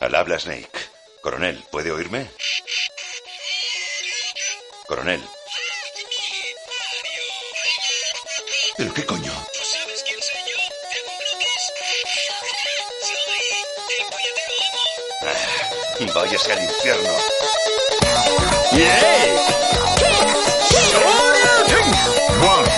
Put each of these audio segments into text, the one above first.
Al habla Snake. Coronel, ¿puede oírme? Coronel. ¿Pero qué coño? ¿Sabes quién soy yo? Seguro que es... Soy el. Ah, váyase al infierno. One,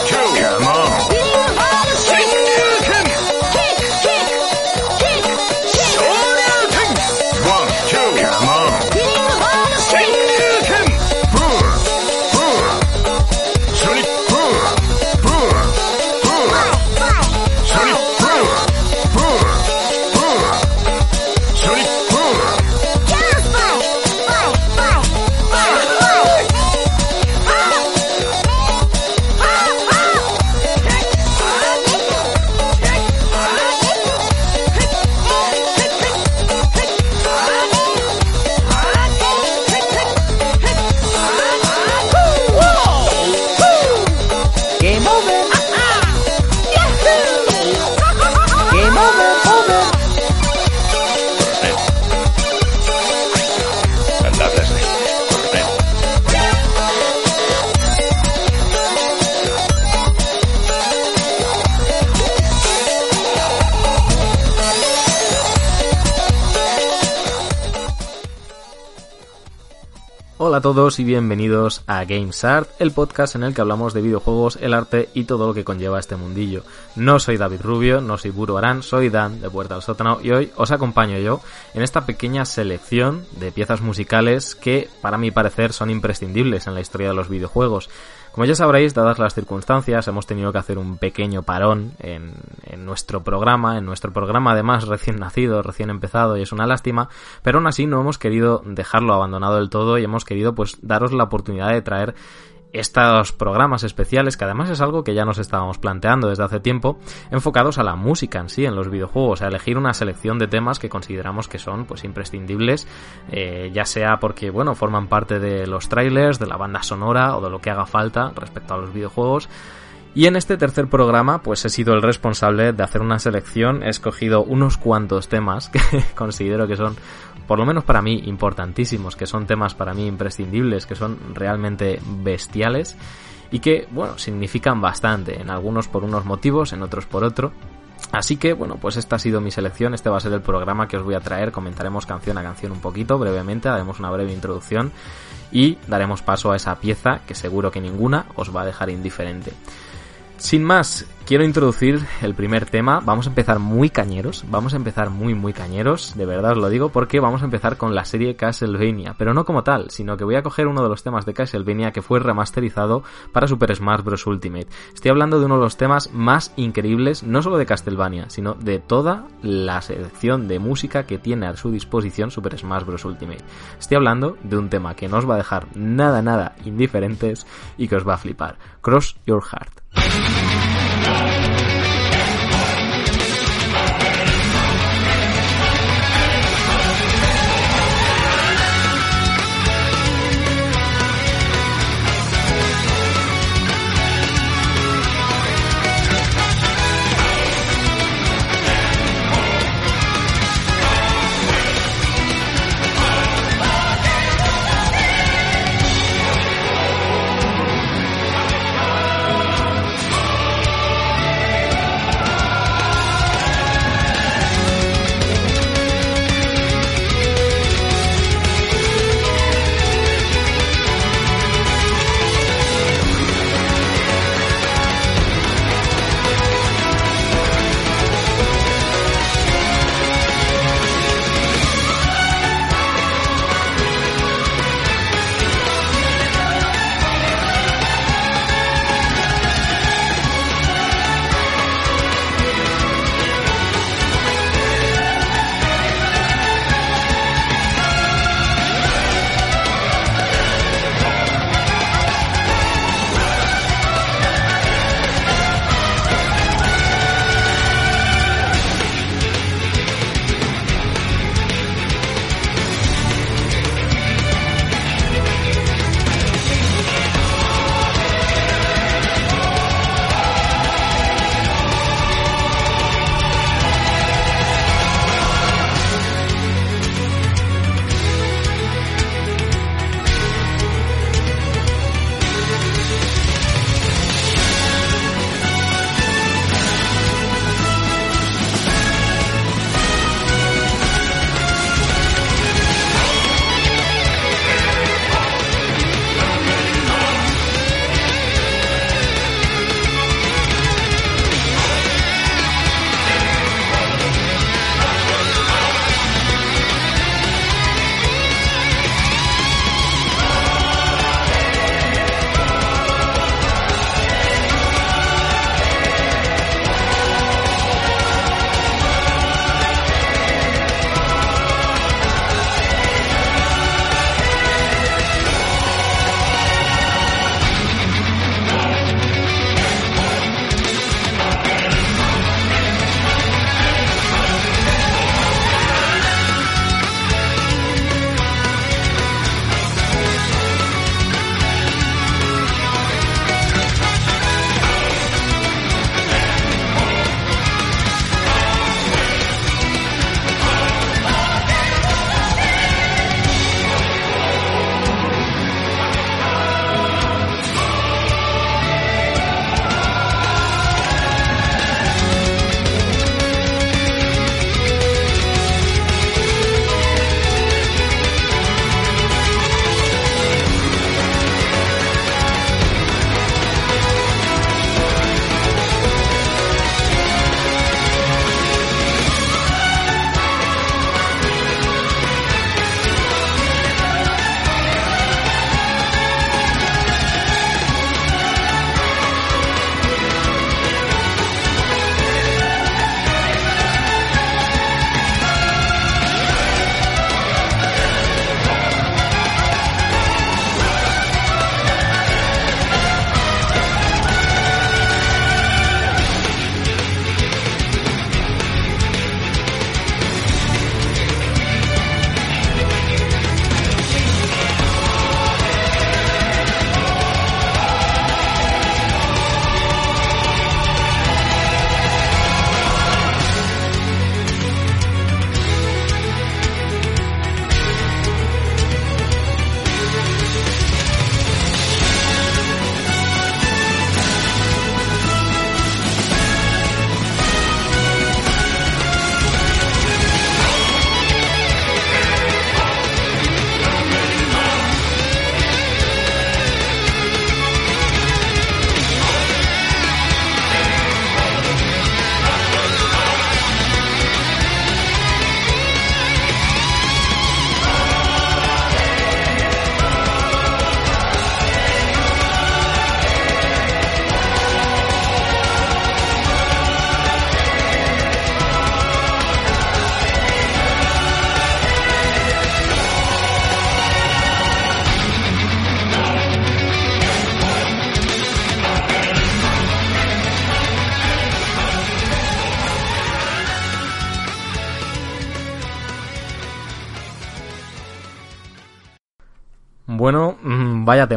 todos y bienvenidos a Games Art, el podcast en el que hablamos de videojuegos, el arte y todo lo que conlleva este mundillo. No soy David Rubio, no soy Buru Arán, soy Dan de Puerta al Sótano y hoy os acompaño yo en esta pequeña selección de piezas musicales que, para mi parecer, son imprescindibles en la historia de los videojuegos. Como ya sabréis, dadas las circunstancias, hemos tenido que hacer un pequeño parón en, nuestro programa, en nuestro programa además recién nacido, recién empezado, y es una lástima, pero aún así no hemos querido dejarlo abandonado del todo y hemos querido pues daros la oportunidad de traer estos programas especiales, que además es algo que ya nos estábamos planteando desde hace tiempo, enfocados a la música en sí, en los videojuegos, a elegir una selección de temas que consideramos que son pues imprescindibles, eh, ya sea porque bueno, forman parte de los trailers, de la banda sonora o de lo que haga falta respecto a los videojuegos. Y en este tercer programa, pues he sido el responsable de hacer una selección, he escogido unos cuantos temas que considero que son por lo menos para mí, importantísimos, que son temas para mí imprescindibles, que son realmente bestiales y que, bueno, significan bastante, en algunos por unos motivos, en otros por otro. Así que, bueno, pues esta ha sido mi selección, este va a ser el programa que os voy a traer, comentaremos canción a canción un poquito, brevemente, haremos una breve introducción y daremos paso a esa pieza que seguro que ninguna os va a dejar indiferente. Sin más, quiero introducir el primer tema. Vamos a empezar muy cañeros. Vamos a empezar muy, muy cañeros. De verdad os lo digo porque vamos a empezar con la serie Castlevania. Pero no como tal, sino que voy a coger uno de los temas de Castlevania que fue remasterizado para Super Smash Bros. Ultimate. Estoy hablando de uno de los temas más increíbles, no solo de Castlevania, sino de toda la selección de música que tiene a su disposición Super Smash Bros. Ultimate. Estoy hablando de un tema que no os va a dejar nada, nada indiferentes y que os va a flipar. Cross Your Heart.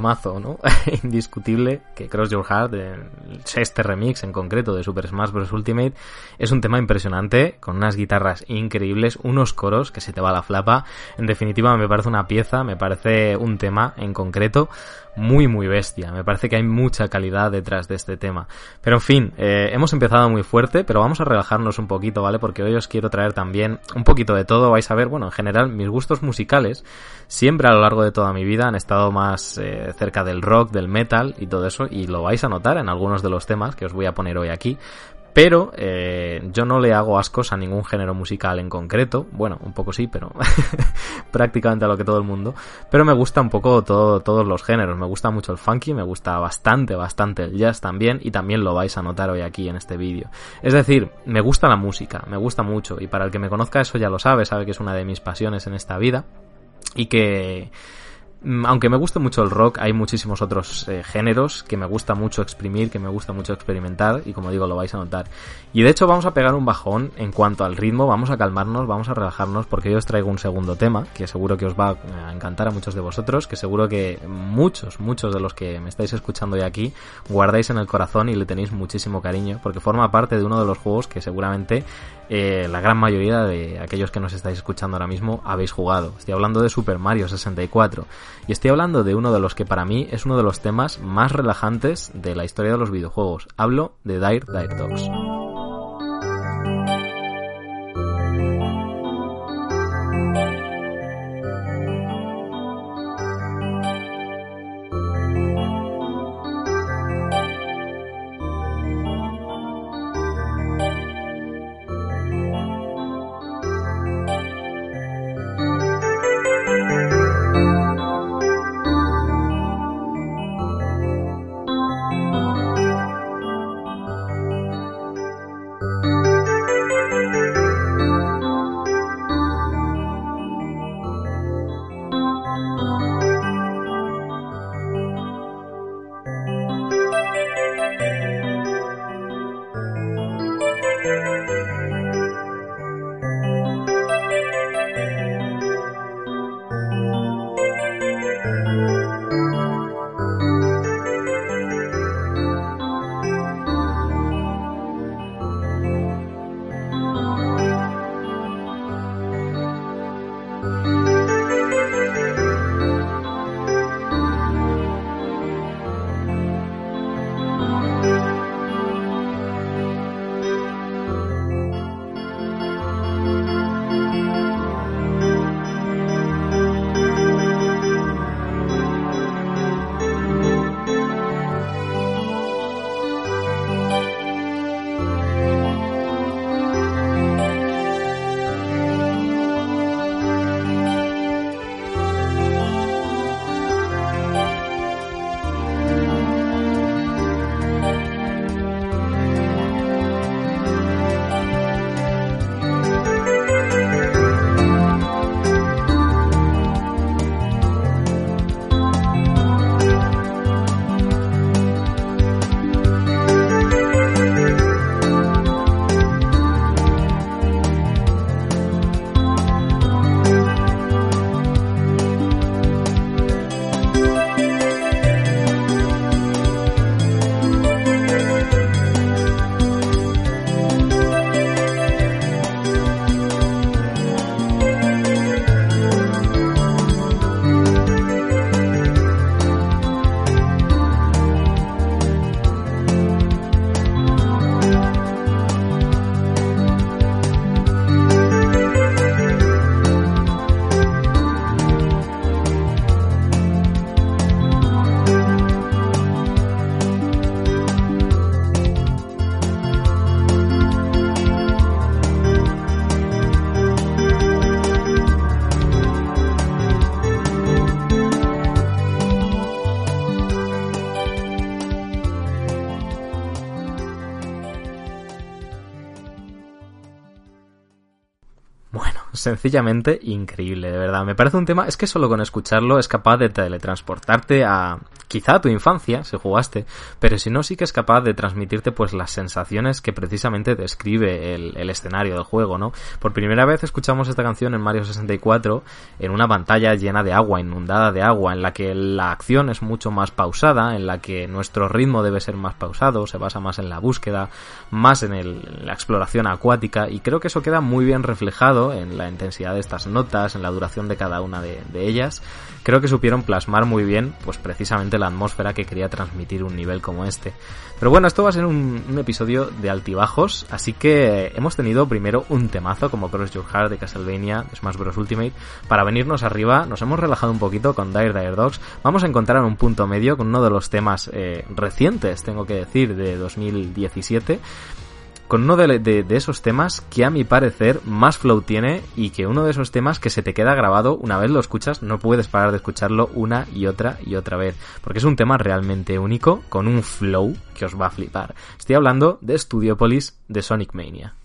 Temazo, ¿no? Indiscutible que Cross Your Heart, el- este remix en concreto de Super Smash Bros. Ultimate, es un tema impresionante, con unas guitarras increíbles, unos coros que se te va la flapa. En definitiva, me parece una pieza, me parece un tema en concreto muy muy bestia. Me parece que hay mucha calidad detrás de este tema. Pero en fin, eh, hemos empezado muy fuerte, pero vamos a relajarnos un poquito, ¿vale? Porque hoy os quiero traer también un poquito de todo. Vais a ver, bueno, en general, mis gustos musicales siempre a lo largo de toda mi vida han estado más eh, cerca del rock, del metal y todo eso, y lo vais a notar en algunos de los temas que os voy a poner hoy aquí. Pero eh, yo no le hago ascos a ningún género musical en concreto. Bueno, un poco sí, pero prácticamente a lo que todo el mundo. Pero me gusta un poco todo, todos los géneros. Me gusta mucho el funky, me gusta bastante, bastante el jazz también. Y también lo vais a notar hoy aquí en este vídeo. Es decir, me gusta la música, me gusta mucho. Y para el que me conozca eso ya lo sabe, sabe que es una de mis pasiones en esta vida. Y que aunque me guste mucho el rock, hay muchísimos otros eh, géneros que me gusta mucho exprimir, que me gusta mucho experimentar y como digo lo vais a notar. Y de hecho vamos a pegar un bajón en cuanto al ritmo, vamos a calmarnos, vamos a relajarnos porque yo os traigo un segundo tema que seguro que os va a encantar a muchos de vosotros, que seguro que muchos, muchos de los que me estáis escuchando hoy aquí guardáis en el corazón y le tenéis muchísimo cariño porque forma parte de uno de los juegos que seguramente eh, la gran mayoría de aquellos que nos estáis escuchando ahora mismo habéis jugado. Estoy hablando de Super Mario 64 y estoy hablando de uno de los que para mí es uno de los temas más relajantes de la historia de los videojuegos. Hablo de Dire Dire Dogs. Sencillamente increíble, de verdad. Me parece un tema, es que solo con escucharlo es capaz de teletransportarte a quizá a tu infancia, si jugaste, pero si no, sí que es capaz de transmitirte pues las sensaciones que precisamente describe el, escenario del juego, ¿no? Por primera vez escuchamos esta canción en Mario 64 en una pantalla llena de agua, inundada de agua, en la que la acción es mucho más pausada, en la que nuestro ritmo debe ser más pausado, se basa más en la búsqueda, más en, la exploración acuática, y creo que eso queda muy bien reflejado en la intensidad de estas notas, en la duración de cada una de, ellas. Creo que supieron plasmar muy bien, pues precisamente la atmósfera que quería transmitir un nivel como este. Pero bueno, esto va a ser un, episodio de altibajos, así que hemos tenido primero un temazo como Cross Your Heart de Castlevania, Smash Bros. Ultimate. Para venirnos arriba, nos hemos relajado un poquito con Dire Dire Dogs. Vamos a encontrar un punto medio con uno de los temas eh, recientes, tengo que decir, de 2017 con uno de, de, esos temas que a mi parecer más flow tiene y que uno de esos temas que se te queda grabado una vez lo escuchas no puedes parar de escucharlo una y otra y otra vez porque es un tema realmente único con un flow que os va a flipar. Estoy hablando de Studiopolis de Sonic Mania.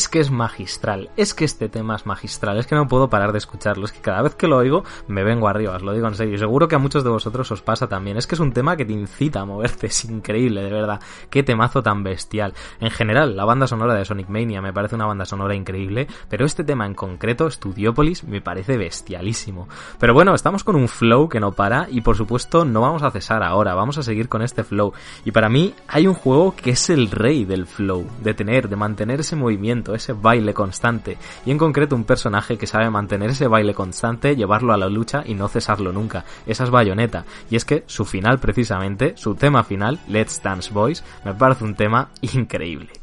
Es que es magistral, es que este tema es magistral, es que no puedo parar de escucharlo, es que cada vez que lo oigo me vengo arriba, os lo digo en serio, seguro que a muchos de vosotros os pasa también, es que es un tema que te incita a moverte, es increíble, de verdad, qué temazo tan bestial. En general, la banda sonora de Sonic Mania me parece una banda sonora increíble, pero este tema en concreto, Studiopolis, me parece bestialísimo. Pero bueno, estamos con un flow que no para y por supuesto no vamos a cesar ahora, vamos a seguir con este flow. Y para mí hay un juego que es el rey del flow, de tener, de mantener ese movimiento ese baile constante, y en concreto un personaje que sabe mantener ese baile constante, llevarlo a la lucha y no cesarlo nunca. Esa es Bayonetta, y es que su final precisamente, su tema final, Let's Dance Boys, me parece un tema increíble.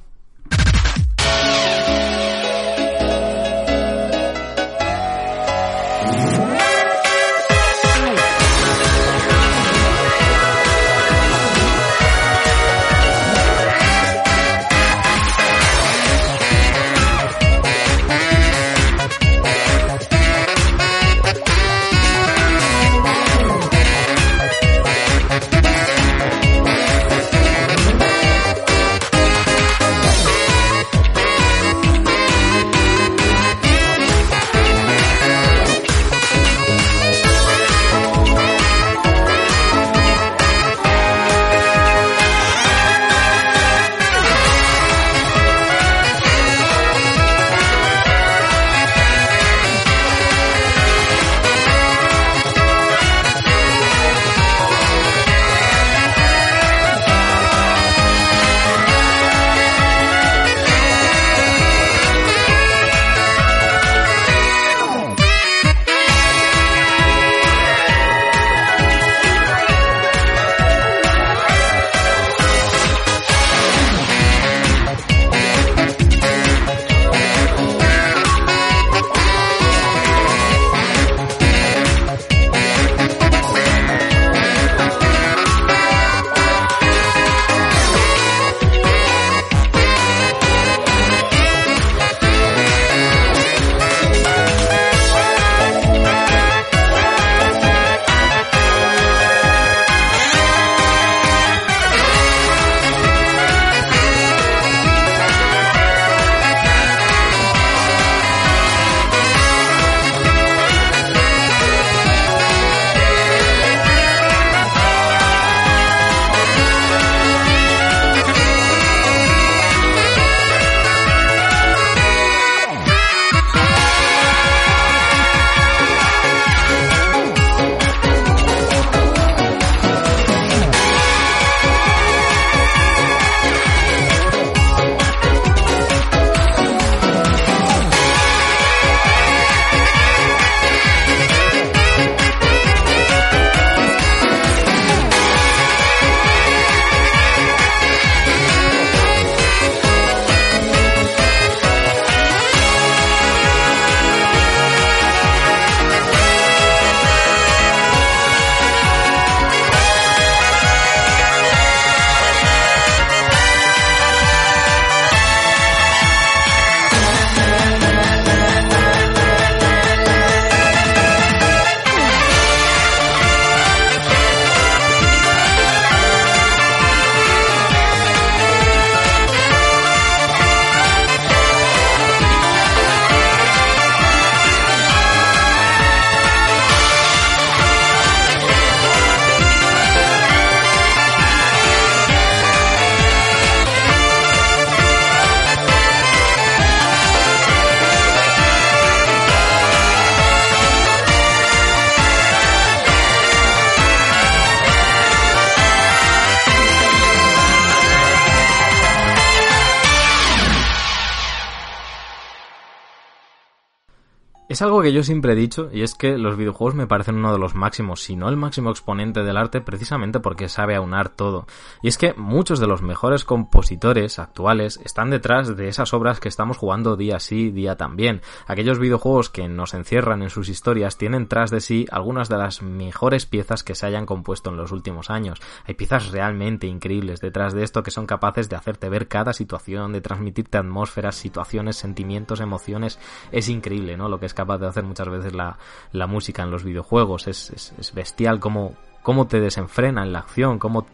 Es algo que yo siempre he dicho, y es que los videojuegos me parecen uno de los máximos, si no el máximo exponente del arte, precisamente porque sabe aunar todo. Y es que muchos de los mejores compositores actuales están detrás de esas obras que estamos jugando día sí, día también. Aquellos videojuegos que nos encierran en sus historias tienen tras de sí algunas de las mejores piezas que se hayan compuesto en los últimos años. Hay piezas realmente increíbles detrás de esto que son capaces de hacerte ver cada situación, de transmitirte atmósferas, situaciones, sentimientos, emociones. Es increíble, ¿no? Lo que es capaz de hacer muchas veces la, la música en los videojuegos. Es, es, es bestial cómo, cómo te desenfrena en la acción, cómo,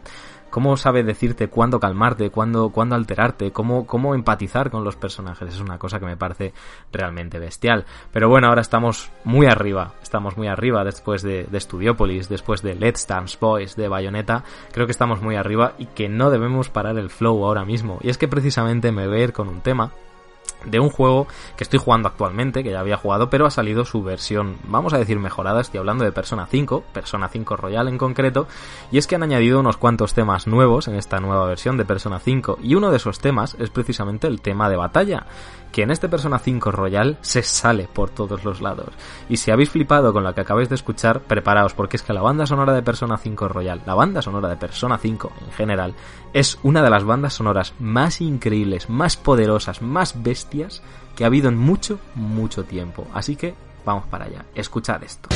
cómo sabe decirte cuándo calmarte, cuándo, cuándo alterarte, cómo, cómo empatizar con los personajes. Es una cosa que me parece realmente bestial. Pero bueno, ahora estamos muy arriba, estamos muy arriba después de, de Studiopolis, después de Let's Dance Boys, de Bayonetta. Creo que estamos muy arriba y que no debemos parar el flow ahora mismo. Y es que precisamente me voy ir con un tema de un juego que estoy jugando actualmente, que ya había jugado, pero ha salido su versión, vamos a decir mejorada, estoy hablando de Persona 5, Persona 5 Royal en concreto, y es que han añadido unos cuantos temas nuevos en esta nueva versión de Persona 5, y uno de esos temas es precisamente el tema de batalla, que en este Persona 5 Royal se sale por todos los lados. Y si habéis flipado con lo que acabáis de escuchar, preparaos, porque es que la banda sonora de Persona 5 Royal, la banda sonora de Persona 5 en general, es una de las bandas sonoras más increíbles, más poderosas, más bestias que ha habido en mucho, mucho tiempo. Así que vamos para allá, escuchad esto.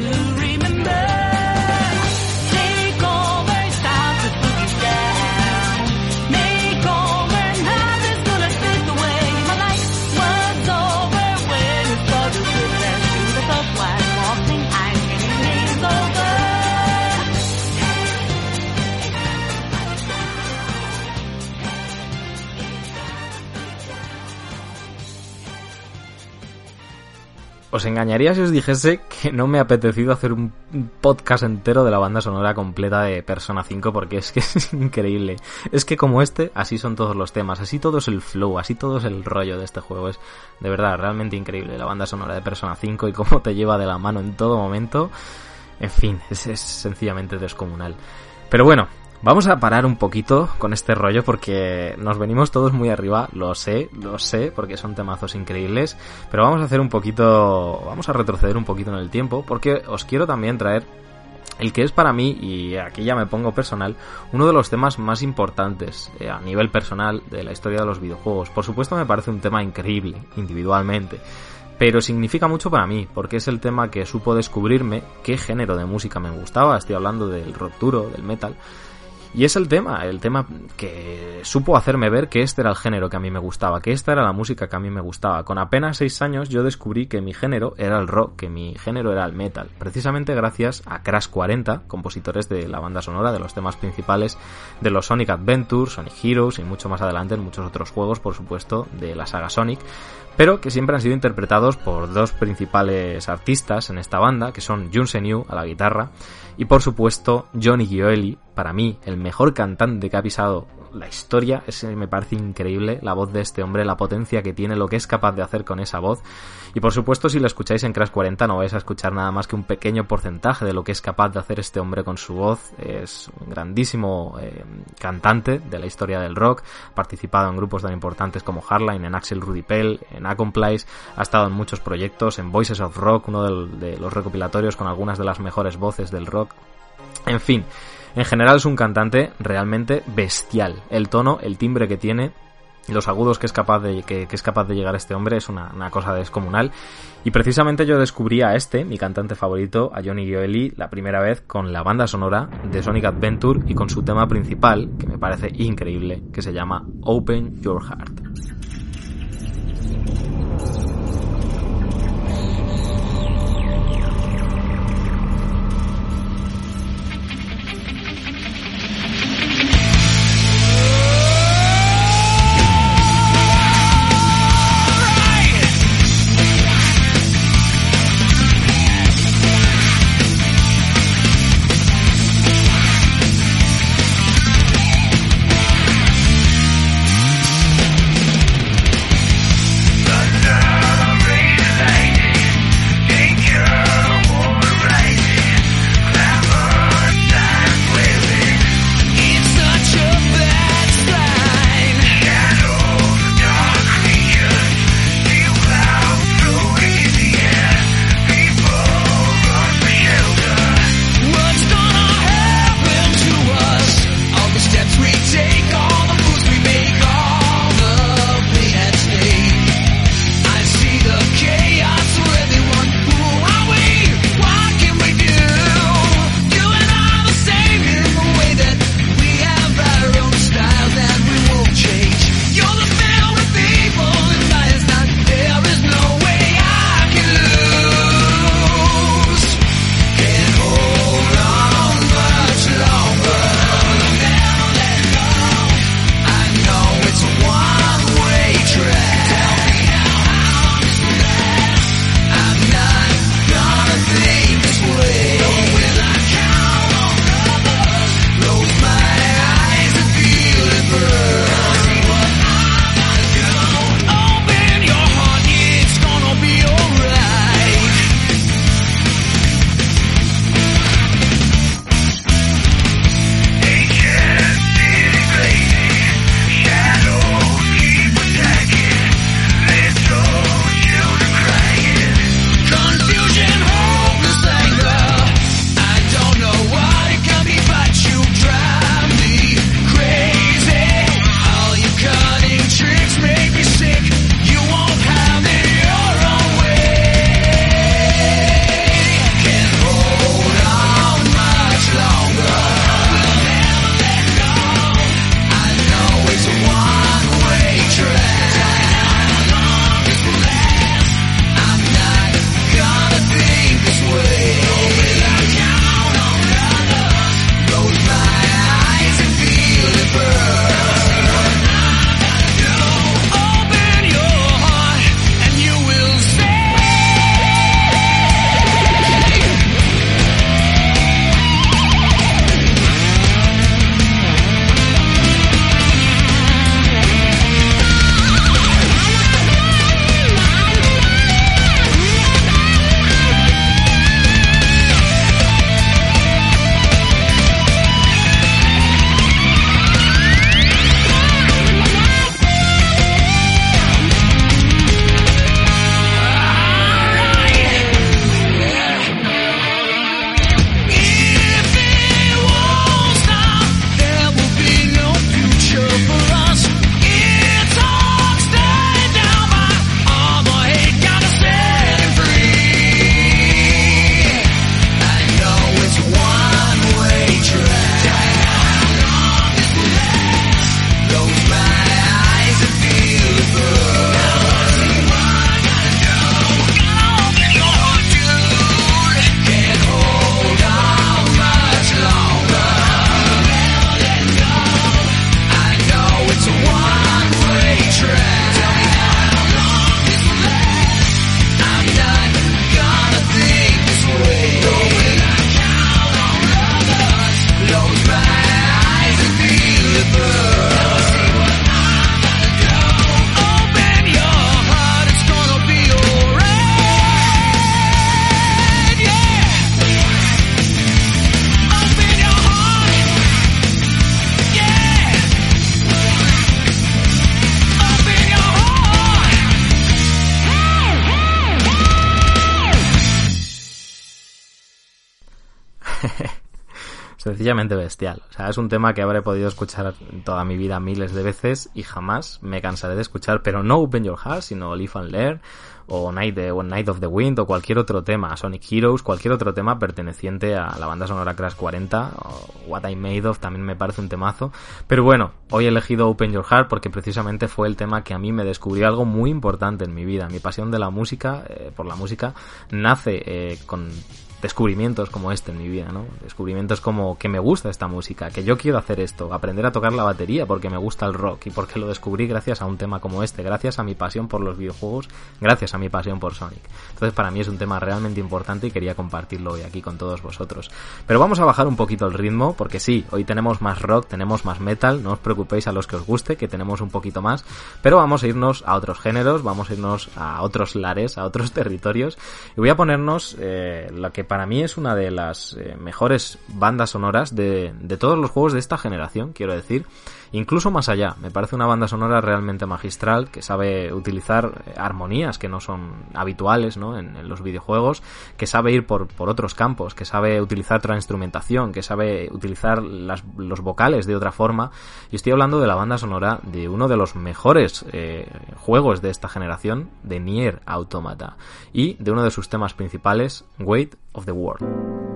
do. Os engañaría si os dijese que no me ha apetecido hacer un podcast entero de la banda sonora completa de Persona 5 porque es que es increíble. Es que como este, así son todos los temas, así todo es el flow, así todo es el rollo de este juego. Es de verdad realmente increíble la banda sonora de Persona 5 y cómo te lleva de la mano en todo momento. En fin, es, es sencillamente descomunal. Pero bueno, Vamos a parar un poquito con este rollo porque nos venimos todos muy arriba, lo sé, lo sé, porque son temazos increíbles, pero vamos a hacer un poquito, vamos a retroceder un poquito en el tiempo porque os quiero también traer el que es para mí, y aquí ya me pongo personal, uno de los temas más importantes eh, a nivel personal de la historia de los videojuegos. Por supuesto me parece un tema increíble, individualmente, pero significa mucho para mí, porque es el tema que supo descubrirme qué género de música me gustaba, estoy hablando del rock del metal, y es el tema, el tema que supo hacerme ver que este era el género que a mí me gustaba, que esta era la música que a mí me gustaba. Con apenas seis años yo descubrí que mi género era el rock, que mi género era el metal. Precisamente gracias a Crash 40, compositores de la banda sonora, de los temas principales de los Sonic Adventures, Sonic Heroes y mucho más adelante en muchos otros juegos, por supuesto, de la saga Sonic pero que siempre han sido interpretados por dos principales artistas en esta banda, que son Jun Senyu a la guitarra y por supuesto Johnny Gioeli, para mí el mejor cantante que ha pisado la historia, es, me parece increíble la voz de este hombre, la potencia que tiene, lo que es capaz de hacer con esa voz. Y por supuesto, si lo escucháis en Crash 40 no vais a escuchar nada más que un pequeño porcentaje de lo que es capaz de hacer este hombre con su voz. Es un grandísimo eh, cantante de la historia del rock, ha participado en grupos tan importantes como Hardline, en Axel Rudy Pell, en Accomplice, ha estado en muchos proyectos, en Voices of Rock, uno de los recopilatorios con algunas de las mejores voces del rock. En fin, en general es un cantante realmente bestial. El tono, el timbre que tiene, los agudos que es capaz de, que, es capaz de llegar este hombre es una, una cosa descomunal. Y precisamente yo descubrí a este, mi cantante favorito, a Johnny Gioeli, la primera vez con la banda sonora de Sonic Adventure y con su tema principal, que me parece increíble, que se llama Open Your Heart. Sencillamente bestial. O sea, es un tema que habré podido escuchar toda mi vida miles de veces y jamás me cansaré de escuchar, pero no Open Your Heart, sino Live and Learn o Night, o Night of the Wind o cualquier otro tema, Sonic Heroes, cualquier otro tema perteneciente a la banda sonora Crash 40 o What I Made Of también me parece un temazo. Pero bueno, hoy he elegido Open Your Heart porque precisamente fue el tema que a mí me descubrió algo muy importante en mi vida. Mi pasión de la música, eh, por la música, nace eh, con descubrimientos como este en mi vida, ¿no? Descubrimientos como que me gusta esta música, que yo quiero hacer esto, aprender a tocar la batería porque me gusta el rock y porque lo descubrí gracias a un tema como este, gracias a mi pasión por los videojuegos, gracias a mi pasión por Sonic. Entonces para mí es un tema realmente importante y quería compartirlo hoy aquí con todos vosotros. Pero vamos a bajar un poquito el ritmo porque sí, hoy tenemos más rock, tenemos más metal, no os preocupéis a los que os guste, que tenemos un poquito más, pero vamos a irnos a otros géneros, vamos a irnos a otros lares, a otros territorios y voy a ponernos eh, lo que para mí es una de las eh, mejores bandas sonoras de, de todos los juegos de esta generación, quiero decir. Incluso más allá, me parece una banda sonora realmente magistral que sabe utilizar eh, armonías que no son habituales ¿no? En, los videojuegos, que sabe ir por, otros campos, que sabe utilizar otra instrumentación, que sabe utilizar los vocales de otra forma. Y estoy hablando de la banda sonora de uno de los mejores eh, juegos de esta generación, de Nier Automata, y de uno de sus temas principales, Weight of the World.「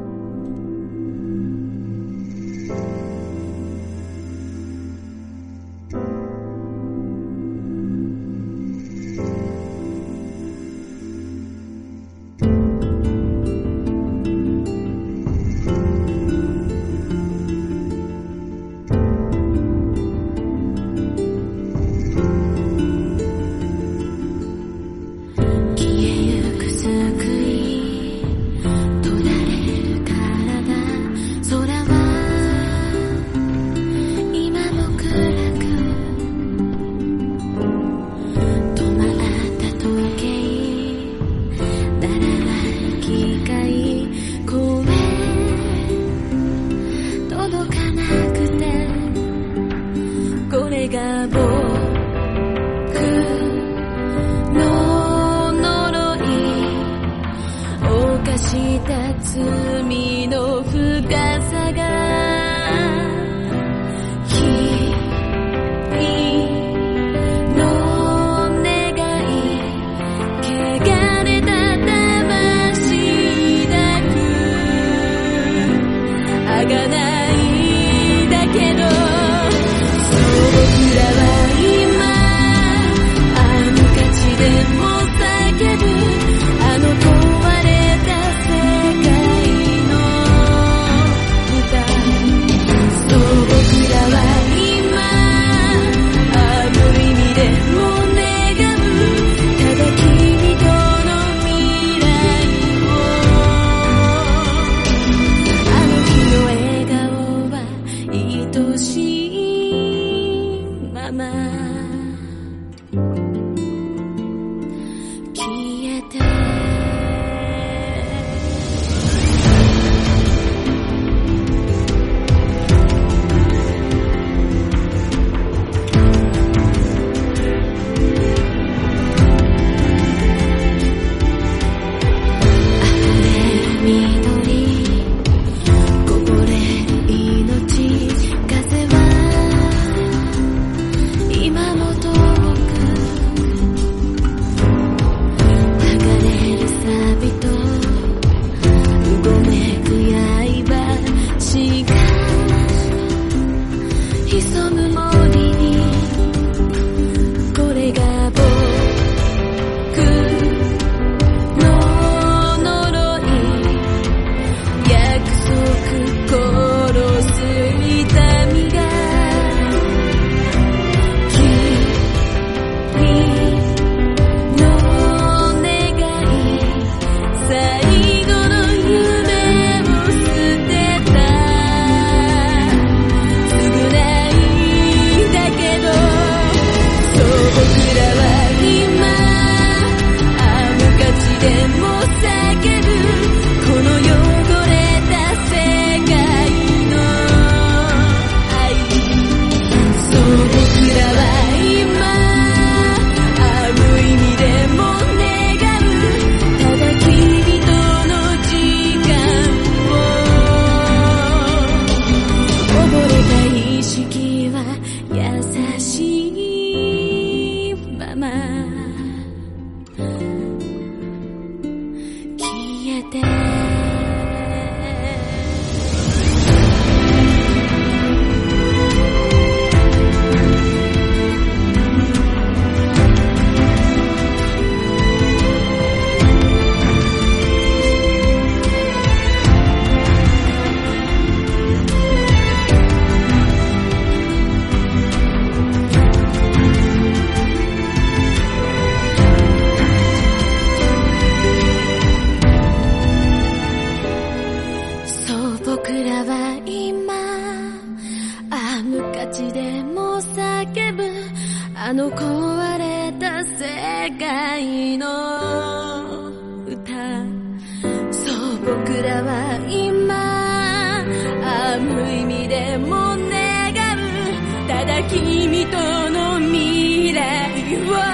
無意味でも願う。ただ君との未来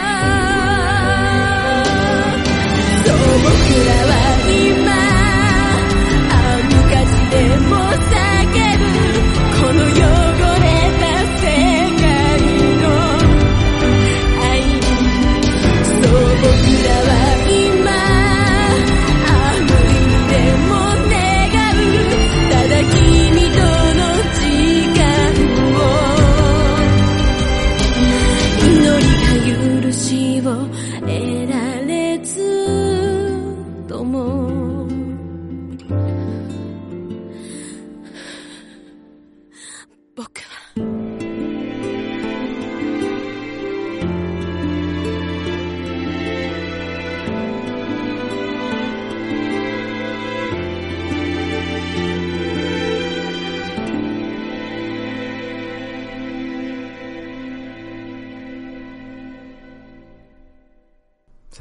を。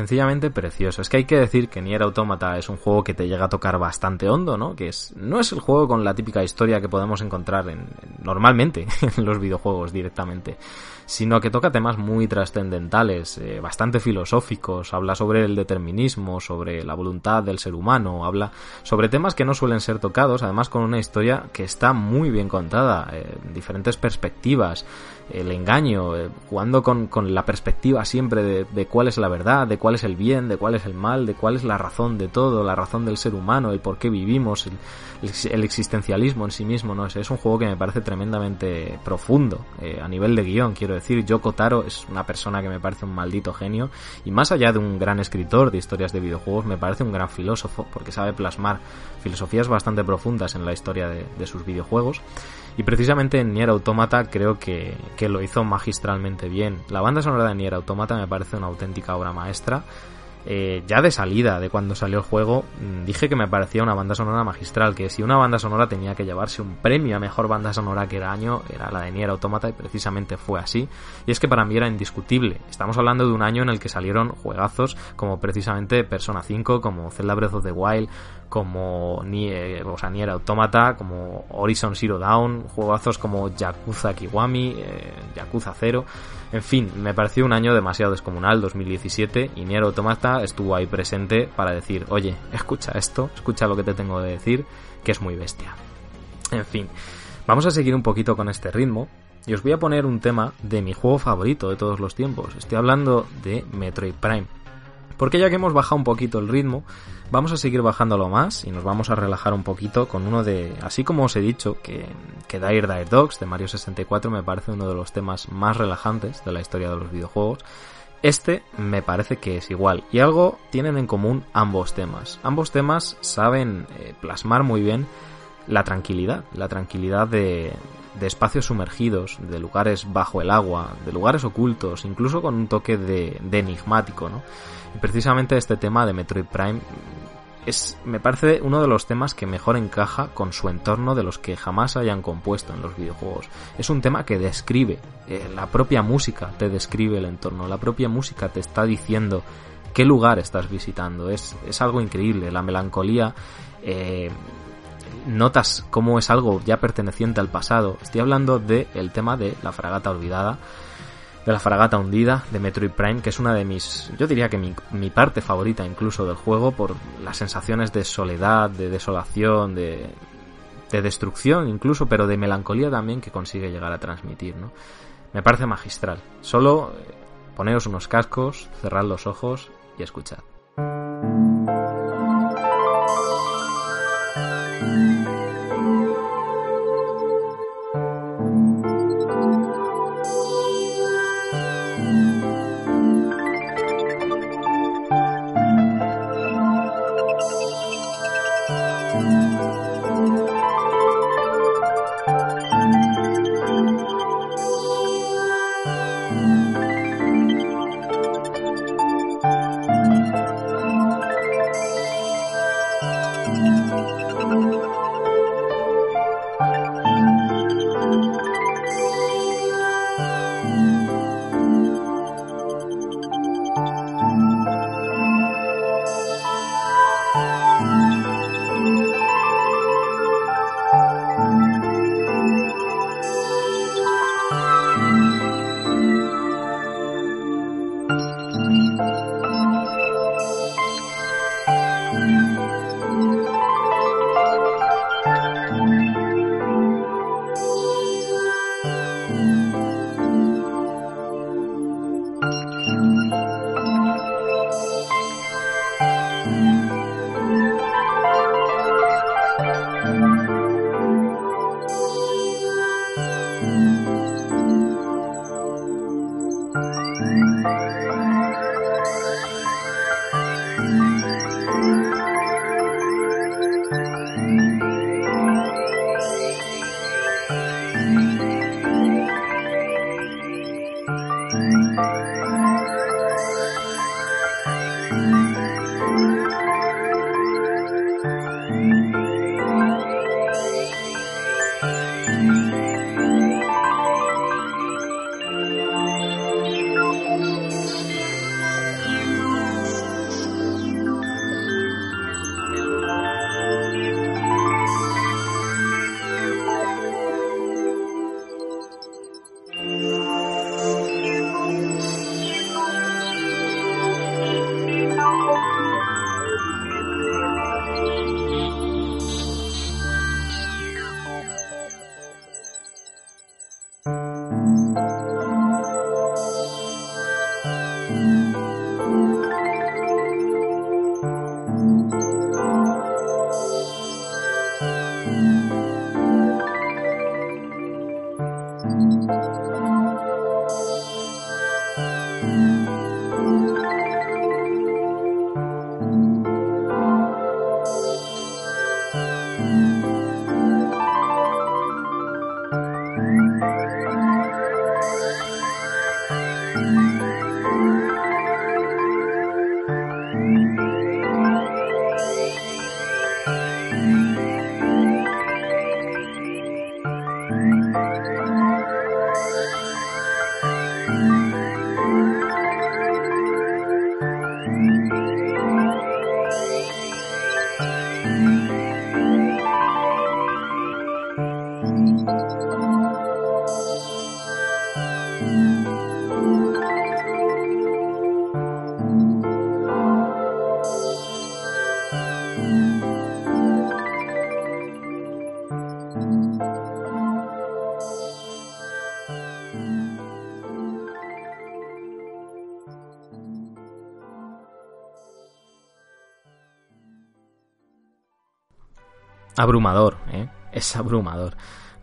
Sencillamente precioso. Es que hay que decir que Nier Automata es un juego que te llega a tocar bastante hondo, ¿no? Que es no es el juego con la típica historia que podemos encontrar en, en- normalmente en los videojuegos directamente, sino que toca temas muy trascendentales, eh, bastante filosóficos, habla sobre el determinismo, sobre la voluntad del ser humano, habla sobre temas que no suelen ser tocados, además con una historia que está muy bien contada, eh, en diferentes perspectivas, el engaño, eh, jugando con, con la perspectiva siempre de, de cuál es la verdad, de cuál es el bien, de cuál es el mal, de cuál es la razón de todo, la razón del ser humano, el por qué vivimos, el, el- existencialismo en sí mismo, ¿no? Es, es un juego que me parece tremendamente profundo eh, a nivel de guion, quiero decir. Yoko Taro es una persona que me parece un maldito genio y más allá de un gran escritor de historias de videojuegos, me parece un gran filósofo porque sabe plasmar filosofías bastante profundas en la historia de, sus videojuegos. Y precisamente en Nier Automata creo que, que lo hizo magistralmente bien. La banda sonora de Nier Automata me parece una auténtica obra maestra. Eh, ya de salida, de cuando salió el juego, mm, dije que me parecía una banda sonora magistral, que si una banda sonora tenía que llevarse un premio a mejor banda sonora que era año, era la de Nier Automata y precisamente fue así. Y es que para mí era indiscutible. Estamos hablando de un año en el que salieron juegazos como precisamente Persona 5, como Zelda Breath of the Wild, como Nier, Nier Automata, como Horizon Zero Dawn, juegazos como Yakuza Kiwami, eh, Yakuza 0. En fin, me pareció un año demasiado descomunal, 2017, y Nier Automata estuvo ahí presente para decir, oye, escucha esto, escucha lo que te tengo de decir, que es muy bestia. En fin, vamos a seguir un poquito con este ritmo, y os voy a poner un tema de mi juego favorito de todos los tiempos. Estoy hablando de Metroid Prime. Porque ya que hemos bajado un poquito el ritmo, vamos a seguir bajándolo más y nos vamos a relajar un poquito con uno de, así como os he dicho, que, que Dire Dire Dogs de Mario 64 me parece uno de los temas más relajantes de la historia de los videojuegos. Este me parece que es igual y algo tienen en común ambos temas. Ambos temas saben eh, plasmar muy bien la tranquilidad, la tranquilidad de, de espacios sumergidos, de lugares bajo el agua, de lugares ocultos, incluso con un toque de, de enigmático, ¿no? Y precisamente este tema de Metroid Prime es, me parece uno de los temas que mejor encaja con su entorno de los que jamás hayan compuesto en los videojuegos. Es un tema que describe, eh, la propia música te describe el entorno, la propia música te está diciendo qué lugar estás visitando. Es, es algo increíble, la melancolía. Eh, notas cómo es algo ya perteneciente al pasado. Estoy hablando del el tema de la fragata olvidada, de la fragata hundida de Metroid Prime, que es una de mis, yo diría que mi, parte favorita incluso del juego por las sensaciones de soledad, de desolación, de, de destrucción incluso, pero de melancolía también que consigue llegar a transmitir, ¿no? Me parece magistral. Solo eh, poneos unos cascos, cerrad los ojos y escuchad. Abrumador, ¿eh? Es abrumador.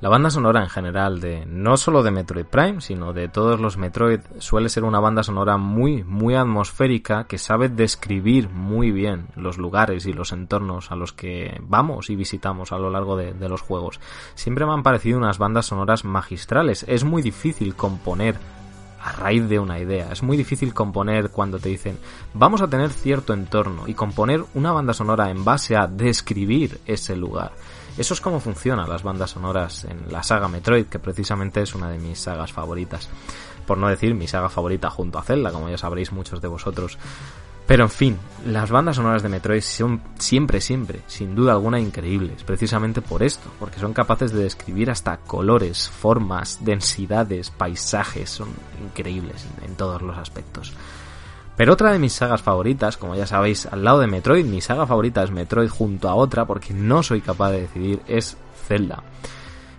La banda sonora en general de no solo de Metroid Prime, sino de todos los Metroid suele ser una banda sonora muy muy atmosférica que sabe describir muy bien los lugares y los entornos a los que vamos y visitamos a lo largo de, de los juegos. Siempre me han parecido unas bandas sonoras magistrales. Es muy difícil componer a raíz de una idea. Es muy difícil componer cuando te dicen vamos a tener cierto entorno y componer una banda sonora en base a describir ese lugar. Eso es como funcionan las bandas sonoras en la saga Metroid, que precisamente es una de mis sagas favoritas. Por no decir mi saga favorita junto a Zelda, como ya sabréis muchos de vosotros. Pero en fin, las bandas sonoras de Metroid son siempre, siempre, sin duda alguna, increíbles, precisamente por esto, porque son capaces de describir hasta colores, formas, densidades, paisajes, son increíbles en, todos los aspectos. Pero otra de mis sagas favoritas, como ya sabéis, al lado de Metroid, mi saga favorita es Metroid junto a otra, porque no soy capaz de decidir, es Zelda.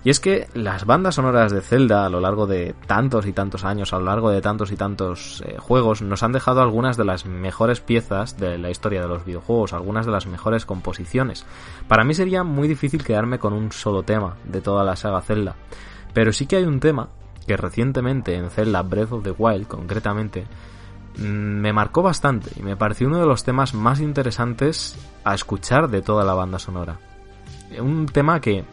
Y es que las bandas sonoras de Zelda a lo largo de tantos y tantos años, a lo largo de tantos y tantos eh, juegos, nos han dejado algunas de las mejores piezas de la historia de los videojuegos, algunas de las mejores composiciones. Para mí sería muy difícil quedarme con un solo tema de toda la saga Zelda, pero sí que hay un tema que recientemente en Zelda Breath of the Wild, concretamente, me marcó bastante y me pareció uno de los temas más interesantes a escuchar de toda la banda sonora. Un tema que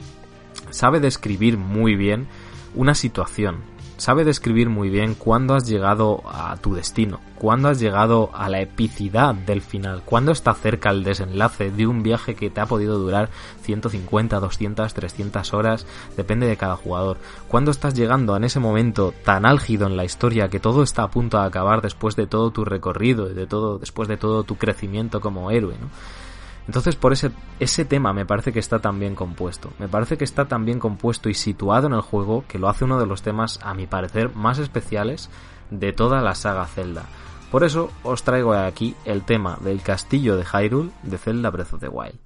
sabe describir muy bien una situación, sabe describir muy bien cuándo has llegado a tu destino, cuándo has llegado a la epicidad del final, cuándo está cerca el desenlace de un viaje que te ha podido durar 150, 200, 300 horas, depende de cada jugador, cuándo estás llegando en ese momento tan álgido en la historia que todo está a punto de acabar después de todo tu recorrido y de todo después de todo tu crecimiento como héroe, ¿no? Entonces por ese, ese tema me parece que está tan bien compuesto. Me parece que está tan bien compuesto y situado en el juego que lo hace uno de los temas, a mi parecer, más especiales de toda la saga Zelda. Por eso os traigo aquí el tema del castillo de Hyrule de Zelda Breath of the Wild.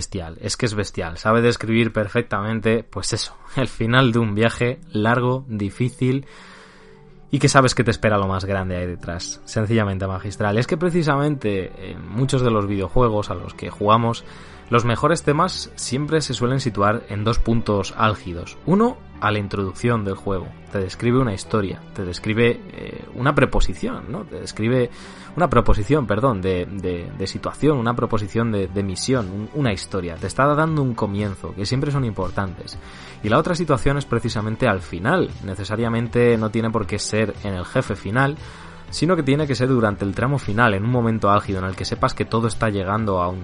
Bestial, es que es bestial. Sabe describir perfectamente, pues eso, el final de un viaje largo, difícil y que sabes que te espera lo más grande ahí detrás. Sencillamente magistral. Es que precisamente en muchos de los videojuegos a los que jugamos, los mejores temas siempre se suelen situar en dos puntos álgidos. Uno, a la introducción del juego. Te describe una historia, te describe eh, una preposición, ¿no? Te describe una proposición, perdón, de, de, situación, una proposición de, de misión, un- una historia. Te está dando un comienzo, que siempre son importantes. Y la otra situación es precisamente al final. Necesariamente no tiene por qué ser en el jefe final, sino que tiene que ser durante el tramo final, en un momento álgido en el que sepas que todo está llegando a un,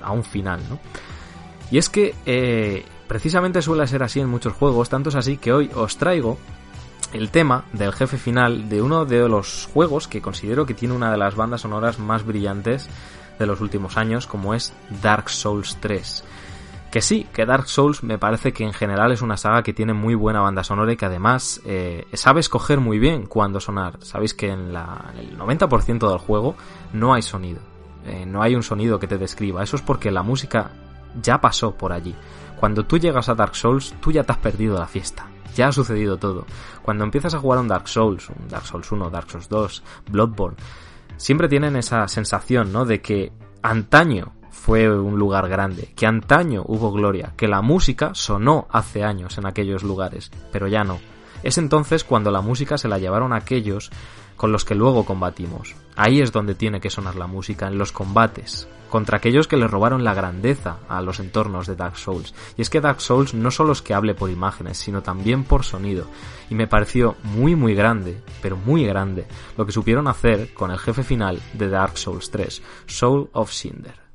a un final, ¿no? Y es que eh, precisamente suele ser así en muchos juegos, tanto es así que hoy os traigo el tema del jefe final de uno de los juegos que considero que tiene una de las bandas sonoras más brillantes de los últimos años, como es Dark Souls 3. Que sí, que Dark Souls me parece que en general es una saga que tiene muy buena banda sonora y que además eh, sabe escoger muy bien cuándo sonar. Sabéis que en, la, el 90% del juego no hay sonido. Eh, no hay un sonido que te describa. Eso es porque la música ya pasó por allí. Cuando tú llegas a Dark Souls, tú ya te has perdido la fiesta. Ya ha sucedido todo. Cuando empiezas a jugar un Dark Souls, un Dark Souls 1, Dark Souls 2, Bloodborne, siempre tienen esa sensación, ¿no? De que antaño fue un lugar grande, que antaño hubo gloria, que la música sonó hace años en aquellos lugares, pero ya no. Es entonces cuando la música se la llevaron aquellos con los que luego combatimos. Ahí es donde tiene que sonar la música, en los combates, contra aquellos que le robaron la grandeza a los entornos de Dark Souls. Y es que Dark Souls no solo es que hable por imágenes, sino también por sonido. Y me pareció muy muy grande, pero muy grande, lo que supieron hacer con el jefe final de Dark Souls 3, Soul of Cinder.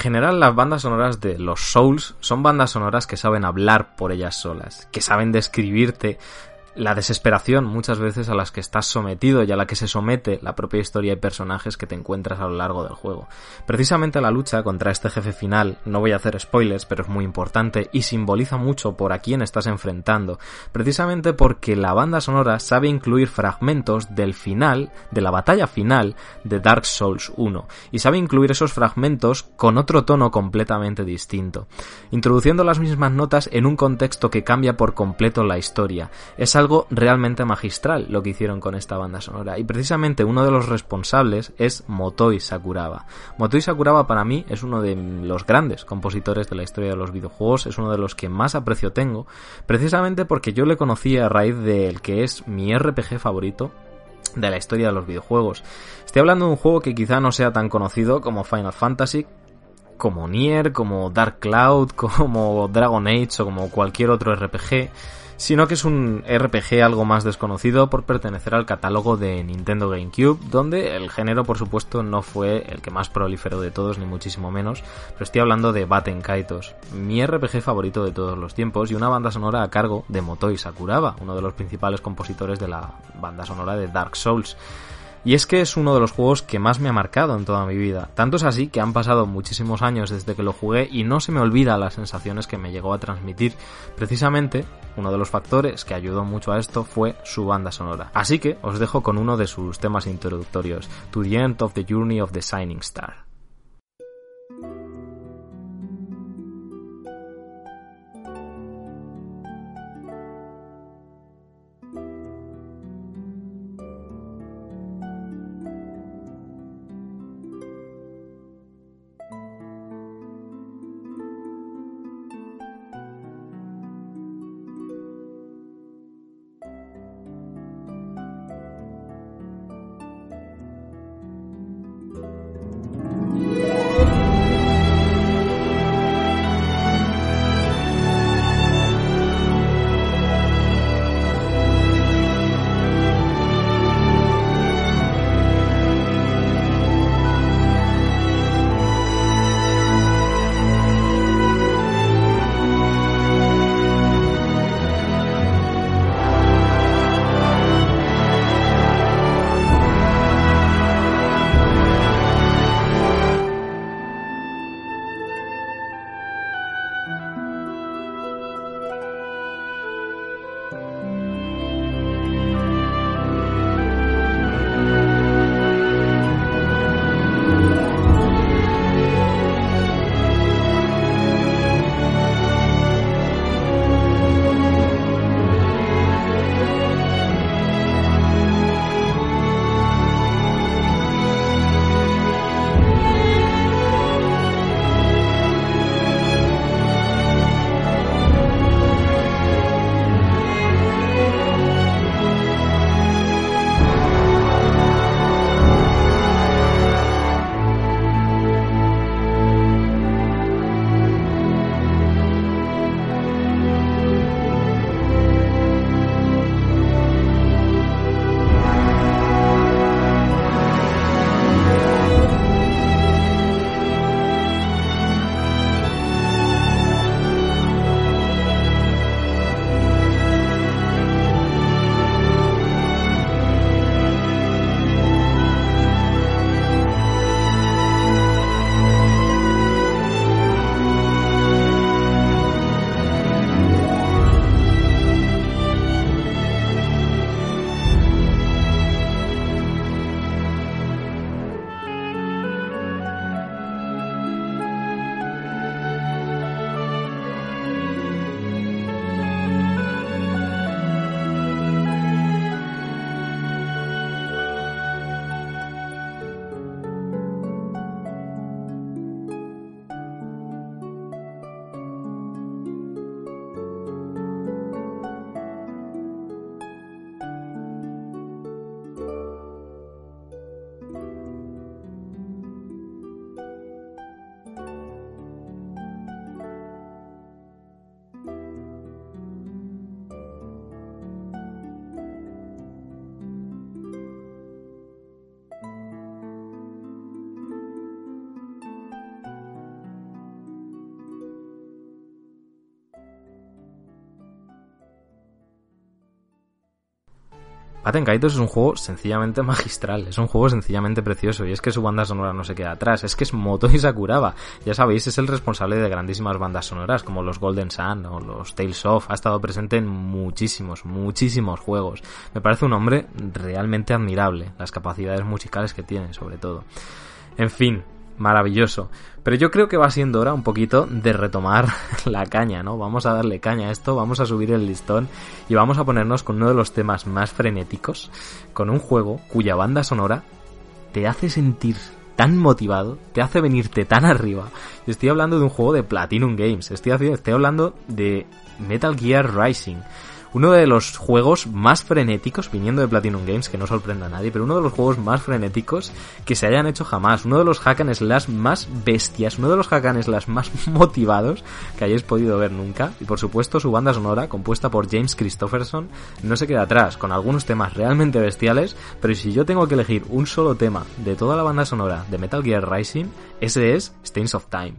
General las bandas sonoras de los Souls son bandas sonoras que saben hablar por ellas solas, que saben describirte la desesperación muchas veces a las que estás sometido y a la que se somete la propia historia y personajes que te encuentras a lo largo del juego. Precisamente la lucha contra este jefe final, no voy a hacer spoilers, pero es muy importante y simboliza mucho por a quién estás enfrentando, precisamente porque la banda sonora sabe incluir fragmentos del final, de la batalla final de Dark Souls 1, y sabe incluir esos fragmentos con otro tono completamente distinto, introduciendo las mismas notas en un contexto que cambia por completo la historia. Es algo realmente magistral lo que hicieron con esta banda sonora. Y precisamente uno de los responsables es Motoi Sakuraba. Motoi Sakuraba para mí es uno de los grandes compositores de la historia de los videojuegos, es uno de los que más aprecio tengo, precisamente porque yo le conocí a raíz del que es mi RPG favorito, de la historia de los videojuegos. Estoy hablando de un juego que quizá no sea tan conocido como Final Fantasy, como Nier, como Dark Cloud, como Dragon Age o como cualquier otro RPG, sino que es un RPG algo más desconocido por pertenecer al catálogo de Nintendo GameCube, donde el género por supuesto no fue el que más proliferó de todos, ni muchísimo menos, pero estoy hablando de Baten Kaitos, mi RPG favorito de todos los tiempos y una banda sonora a cargo de Motoi Sakuraba, uno de los principales compositores de la banda sonora de Dark Souls. Y es que es uno de los juegos que más me ha marcado en toda mi vida. Tanto es así que han pasado muchísimos años desde que lo jugué y no se me olvida las sensaciones que me llegó a transmitir. Precisamente, uno de los factores que ayudó mucho a esto fue su banda sonora. Así que os dejo con uno de sus temas introductorios, To the End of the Journey of the Shining Star. Baten Kaitos es un juego sencillamente magistral, es un juego sencillamente precioso y es que su banda sonora no se queda atrás, es que es Moto y Sakuraba, ya sabéis, es el responsable de grandísimas bandas sonoras como los Golden Sun o los Tales of, ha estado presente en muchísimos, muchísimos juegos. Me parece un hombre realmente admirable, las capacidades musicales que tiene sobre todo. En fin, maravilloso. Pero yo creo que va siendo hora un poquito de retomar la caña, ¿no? Vamos a darle caña a esto, vamos a subir el listón y vamos a ponernos con uno de los temas más frenéticos, con un juego cuya banda sonora te hace sentir tan motivado, te hace venirte tan arriba. Estoy hablando de un juego de Platinum Games, estoy, estoy hablando de Metal Gear Rising. Uno de los juegos más frenéticos, viniendo de Platinum Games, que no sorprenda a nadie, pero uno de los juegos más frenéticos que se hayan hecho jamás. Uno de los hack slash más bestias, uno de los hack slash más motivados que hayáis podido ver nunca. Y por supuesto su banda sonora, compuesta por James Christopherson, no se queda atrás, con algunos temas realmente bestiales, pero si yo tengo que elegir un solo tema de toda la banda sonora de Metal Gear Rising, ese es Stains of Time.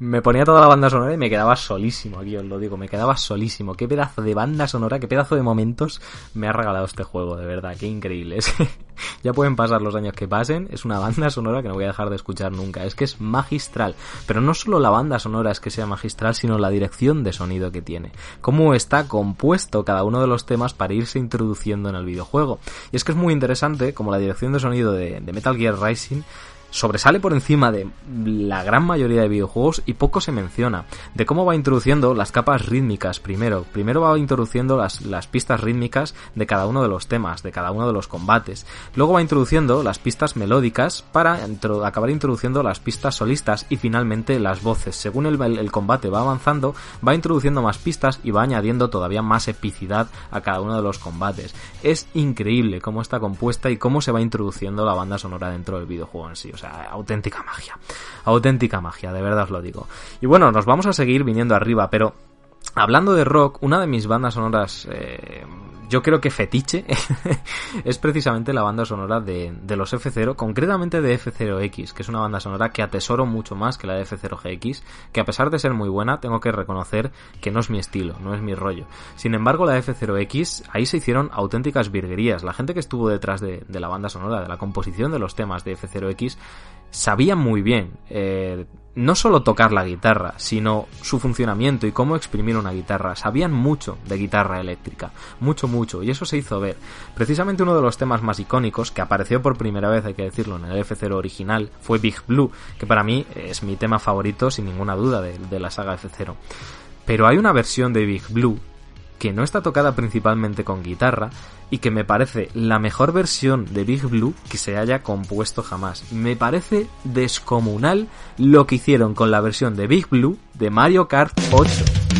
Me ponía toda la banda sonora y me quedaba solísimo, aquí os lo digo, me quedaba solísimo. Qué pedazo de banda sonora, qué pedazo de momentos me ha regalado este juego, de verdad, qué increíble. Es ya pueden pasar los años que pasen, es una banda sonora que no voy a dejar de escuchar nunca. Es que es magistral, pero no solo la banda sonora es que sea magistral, sino la dirección de sonido que tiene. Cómo está compuesto cada uno de los temas para irse introduciendo en el videojuego. Y es que es muy interesante como la dirección de sonido de, de Metal Gear Rising sobresale por encima de la gran mayoría de videojuegos y poco se menciona de cómo va introduciendo las capas rítmicas primero. Primero va introduciendo las, las pistas rítmicas de cada uno de los temas, de cada uno de los combates. Luego va introduciendo las pistas melódicas para acabar introduciendo las pistas solistas y finalmente las voces. Según el, combate va avanzando, va introduciendo más pistas y va añadiendo todavía más epicidad a cada uno de los combates. Es increíble cómo está compuesta y cómo se va introduciendo la banda sonora dentro del videojuego en sí. Sea, auténtica magia. Auténtica magia, de verdad os lo digo. Y bueno, nos vamos a seguir viniendo arriba, pero hablando de rock, una de mis bandas sonoras, eh, yo creo que fetiche, es precisamente la banda sonora de, los F0, concretamente de F0X, que es una banda sonora que atesoro mucho más que la de F0GX, que a pesar de ser muy buena, tengo que reconocer que no es mi estilo, no es mi rollo. Sin embargo, la F0X, ahí se hicieron auténticas virguerías. La gente que estuvo detrás de, de la banda sonora, de la composición de los temas de F0X, sabían muy bien eh, no solo tocar la guitarra, sino su funcionamiento y cómo exprimir una guitarra. Sabían mucho de guitarra eléctrica, mucho, mucho, y eso se hizo ver. Precisamente uno de los temas más icónicos, que apareció por primera vez, hay que decirlo, en el F0 original, fue Big Blue, que para mí es mi tema favorito, sin ninguna duda, de, de la saga F0. Pero hay una versión de Big Blue que no está tocada principalmente con guitarra y que me parece la mejor versión de Big Blue que se haya compuesto jamás. Me parece descomunal lo que hicieron con la versión de Big Blue de Mario Kart 8.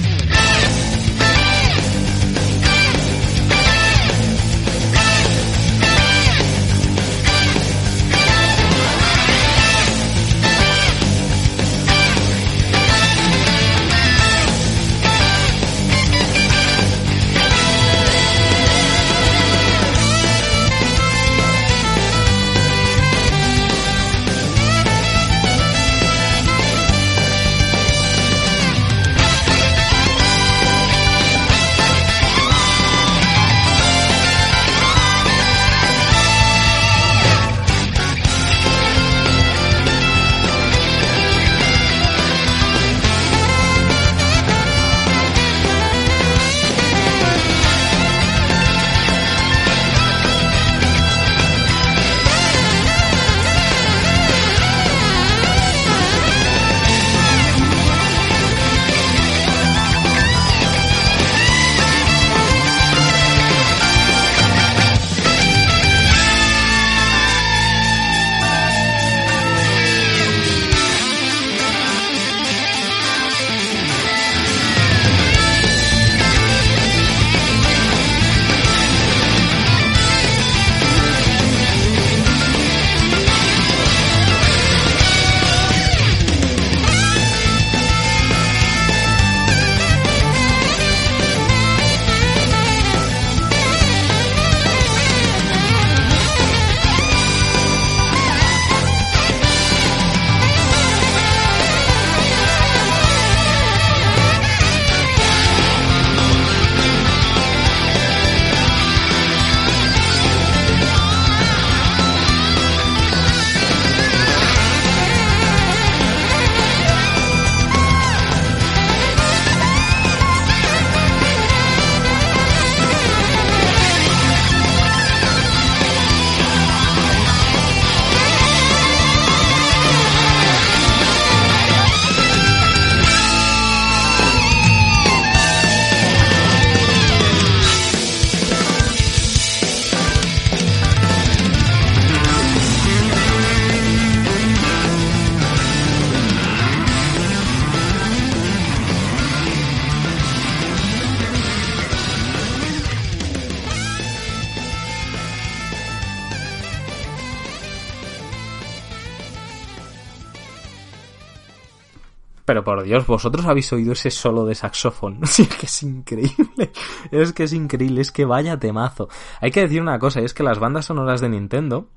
Dios, vosotros habéis oído ese solo de saxofón. Sí, es que es increíble. Es que es increíble, es que vaya temazo. Hay que decir una cosa, es que las bandas sonoras de Nintendo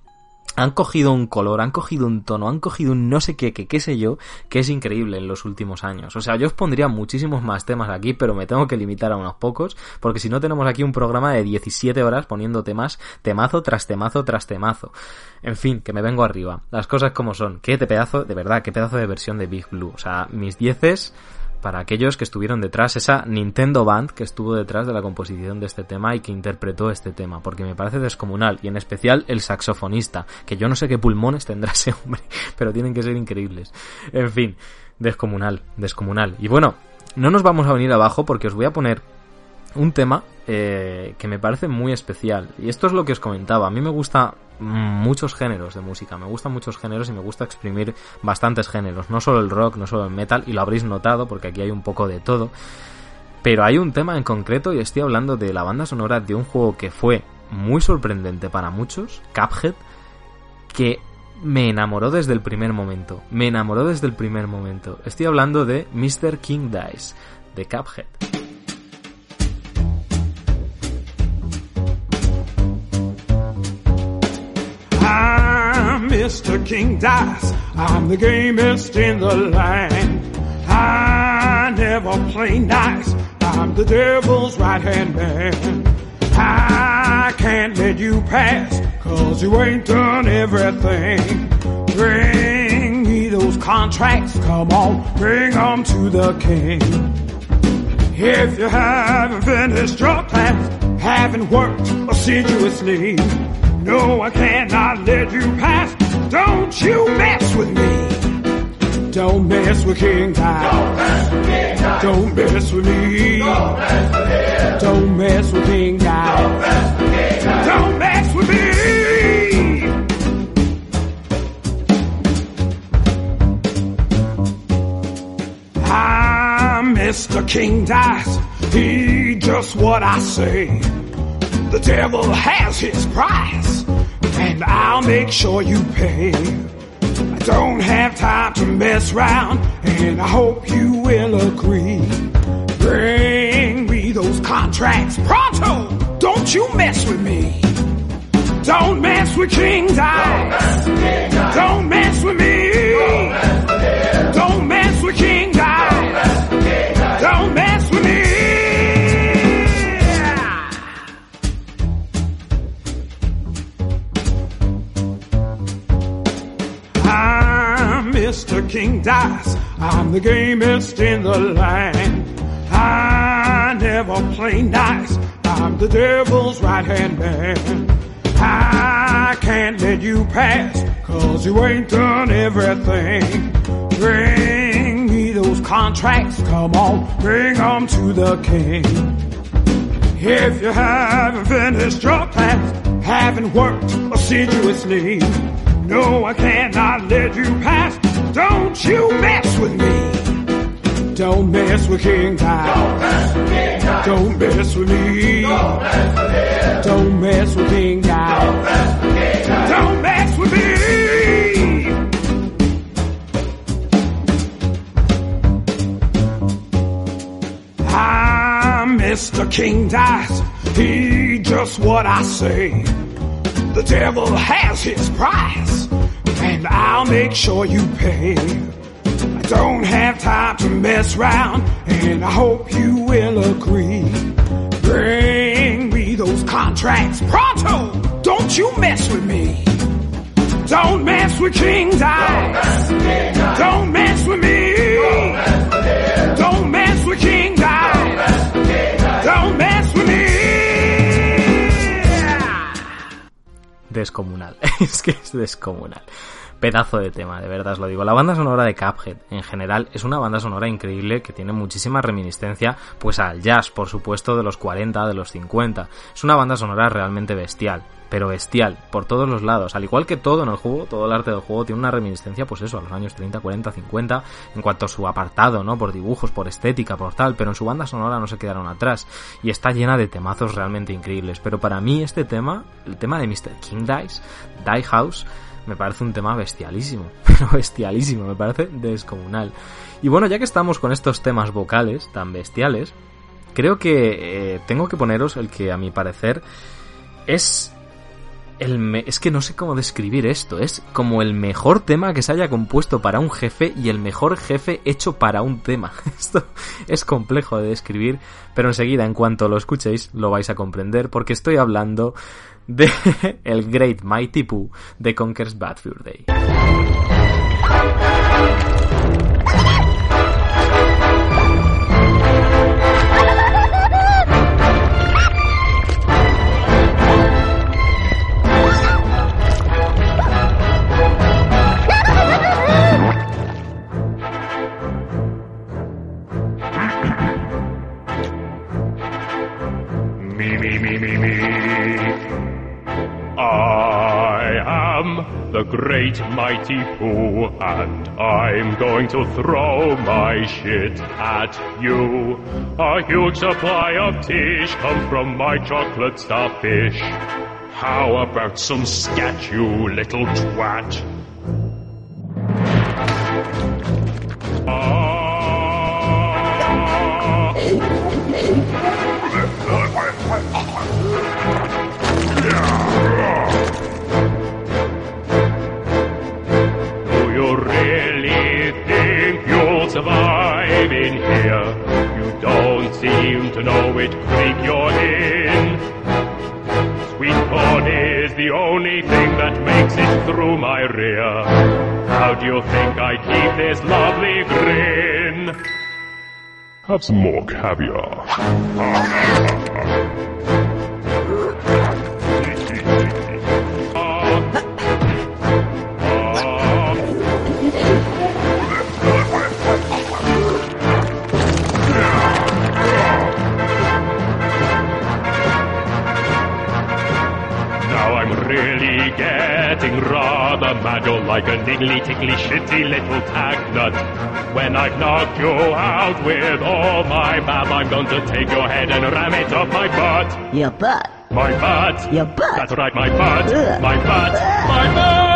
han cogido un color, han cogido un tono, han cogido un no sé qué, que qué sé yo, que es increíble en los últimos años. O sea, yo os pondría muchísimos más temas aquí, pero me tengo que limitar a unos pocos, porque si no tenemos aquí un programa de 17 horas poniendo temas, temazo tras temazo tras temazo. En fin, que me vengo arriba. Las cosas como son. Qué pedazo, de verdad, qué pedazo de versión de Big Blue. O sea, mis dieces para aquellos que estuvieron detrás, esa Nintendo Band que estuvo detrás de la composición de este tema y que interpretó este tema, porque me parece descomunal, y en especial el saxofonista, que yo no sé qué pulmones tendrá ese hombre, pero tienen que ser increíbles. En fin, descomunal, descomunal. Y bueno, no nos vamos a venir abajo porque os voy a poner un tema eh, que me parece muy especial. Y esto es lo que os comentaba. A mí me gusta muchos géneros de música. Me gustan muchos géneros y me gusta exprimir bastantes géneros. No solo el rock, no solo el metal, y lo habréis notado porque aquí hay un poco de todo. Pero hay un tema en concreto y estoy hablando de la banda sonora de un juego que fue muy sorprendente para muchos, Cuphead, que me enamoró desde el primer momento. Me enamoró desde el primer momento. Estoy hablando de Mr. King Dice, de Cuphead. I'm King dies, I'm the gamest in the land. I never play nice. I'm the devil's right hand man. I can't let you pass, cause you ain't done everything. Bring me those contracts, come on, bring 'em to the king. If you haven't finished your class, haven't worked assiduously, no, I cannot let you pass. Don't you mess with me. Don't mess with King Tide. Don't mess with me. Don't mess with King Tide. Don't mess with me. Ah, I'm Mr. King Dice. He just what I say. The devil has his price, and I'll make sure you pay. I don't have time to mess around, and I hope you will agree. Bring me those contracts pronto. Don't you mess with me. Don't mess with King Dice. Don't mess with me. Don't mess with King Dice. Don't mess Mr. King dies, I'm the gamest in the land. I never play nice. I'm the devil's right hand man. I can't let you pass, cause you ain't done everything. Bring me those contracts, come on, bring 'em to the king. If you haven't finished your class, haven't worked assiduously, no, I cannot let you pass. Don't you mess with me. Don't mess with King Tide. Don't mess with me. Don't mess with King Tide. Don't mess with me. Ah, I'm Mr. King Dice. He just what I say. The devil has his price, and I'll make sure you pay. I don't have time to mess around, and I hope you will agree. Bring me those contracts pronto. Don't you mess with me. Don't mess with King Dice. Don't mess with me. Don't mess with King descomunal. es que es descomunal. Pedazo de tema, de verdad os lo digo. La banda sonora de Cuphead, en general, es una banda sonora increíble que tiene muchísima reminiscencia, pues al jazz, por supuesto, de los 40, de los 50. Es una banda sonora realmente bestial, pero bestial, por todos los lados. Al igual que todo en el juego, todo el arte del juego tiene una reminiscencia, pues eso, a los años 30, 40, 50, en cuanto a su apartado, ¿no? Por dibujos, por estética, por tal, pero en su banda sonora no se quedaron atrás. Y está llena de temazos realmente increíbles. Pero para mí este tema, el tema de Mr. King Dice, Die House, me parece un tema bestialísimo, pero bestialísimo, me parece descomunal. Y bueno, ya que estamos con estos temas vocales tan bestiales, creo que eh, tengo que poneros el que a mi parecer es el me- es que no sé cómo describir esto, es como el mejor tema que se haya compuesto para un jefe y el mejor jefe hecho para un tema. Esto es complejo de describir, pero enseguida en cuanto lo escuchéis lo vais a comprender porque estoy hablando de el Great Mighty Pooh de Conker's Bad Fur Day. I am the great mighty Pooh, and I'm going to throw my shit at you. A huge supply of tish comes from my chocolate starfish. How about some scat, you little twat? Ah. seem to know which creek you're in. Sweet corn is the only thing that makes it through my rear. How do you think I keep this lovely grin? Have some more caviar. mad. You're like a niggly, tickly, shitty little tag nut. When I've knocked you out with all my bab, I'm going to take your head and ram it up my butt. Your butt. My butt. Your butt. That's right, my butt. Ugh. My butt. My butt.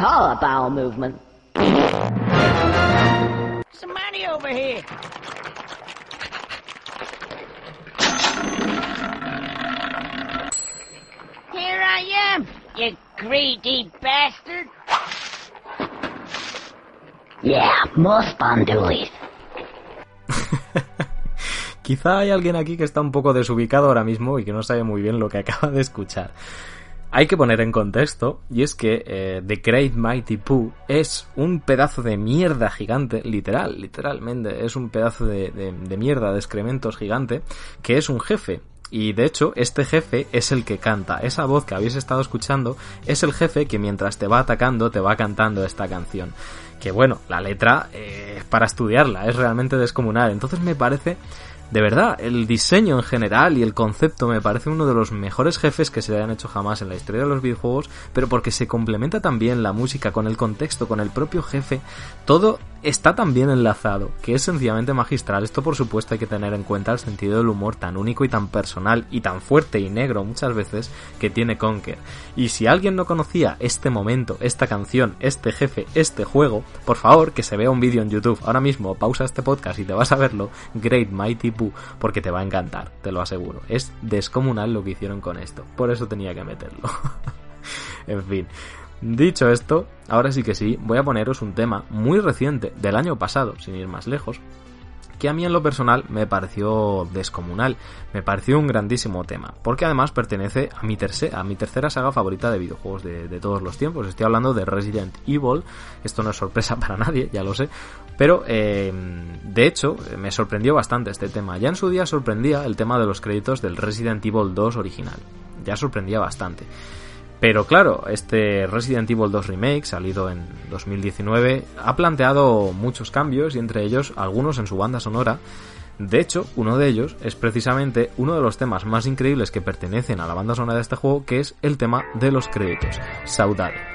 Call a bowel movement. Somebody over here. Here I am, you greedy bastard. Yeah, more spondoolies. Quizá hay alguien aquí que está un poco desubicado ahora mismo y que no sabe muy bien lo que acaba de escuchar. Hay que poner en contexto, y es que eh, The Great Mighty Pooh es un pedazo de mierda gigante, literal, literalmente, es un pedazo de, de- mierda, de excrementos gigante, que es un jefe. Y de hecho, este jefe es el que canta. Esa voz que habéis estado escuchando es el jefe que mientras te va atacando te va cantando esta canción. Que bueno, la letra eh, para estudiarla, es realmente descomunal. Entonces me parece de verdad, el diseño en general y el concepto me parece uno de los mejores jefes que se hayan hecho jamás en la historia de los videojuegos, pero porque se complementa también la música con el contexto, con el propio jefe, todo está tan bien enlazado, que es sencillamente magistral. Esto por supuesto hay que tener en cuenta el sentido del humor tan único y tan personal y tan fuerte y negro muchas veces que tiene Conker. Y si alguien no conocía este momento, esta canción, este jefe, este juego, por favor que se vea un vídeo en YouTube. Ahora mismo pausa este podcast y te vas a verlo, Great Mighty Pooh, porque te va a encantar, te lo aseguro. Es descomunal lo que hicieron con esto. Por eso tenía que meterlo. en fin. Dicho esto, ahora sí que sí, voy a poneros un tema muy reciente, del año pasado, sin ir más lejos, que a mí en lo personal me pareció descomunal, me pareció un grandísimo tema, porque además pertenece a mi, terce- a mi tercera saga favorita de videojuegos de, todos los tiempos, estoy hablando de Resident Evil, esto no es sorpresa para nadie, ya lo sé, pero eh, de hecho me sorprendió bastante este tema, ya en su día sorprendía el tema de los créditos del Resident Evil 2 original, ya sorprendía bastante. Pero claro, este Resident Evil 2 Remake, salido en 2019, ha planteado muchos cambios y entre ellos algunos en su banda sonora. De hecho, uno de ellos es precisamente uno de los temas más increíbles que pertenecen a la banda sonora de este juego, que es el tema de los créditos, Saudade.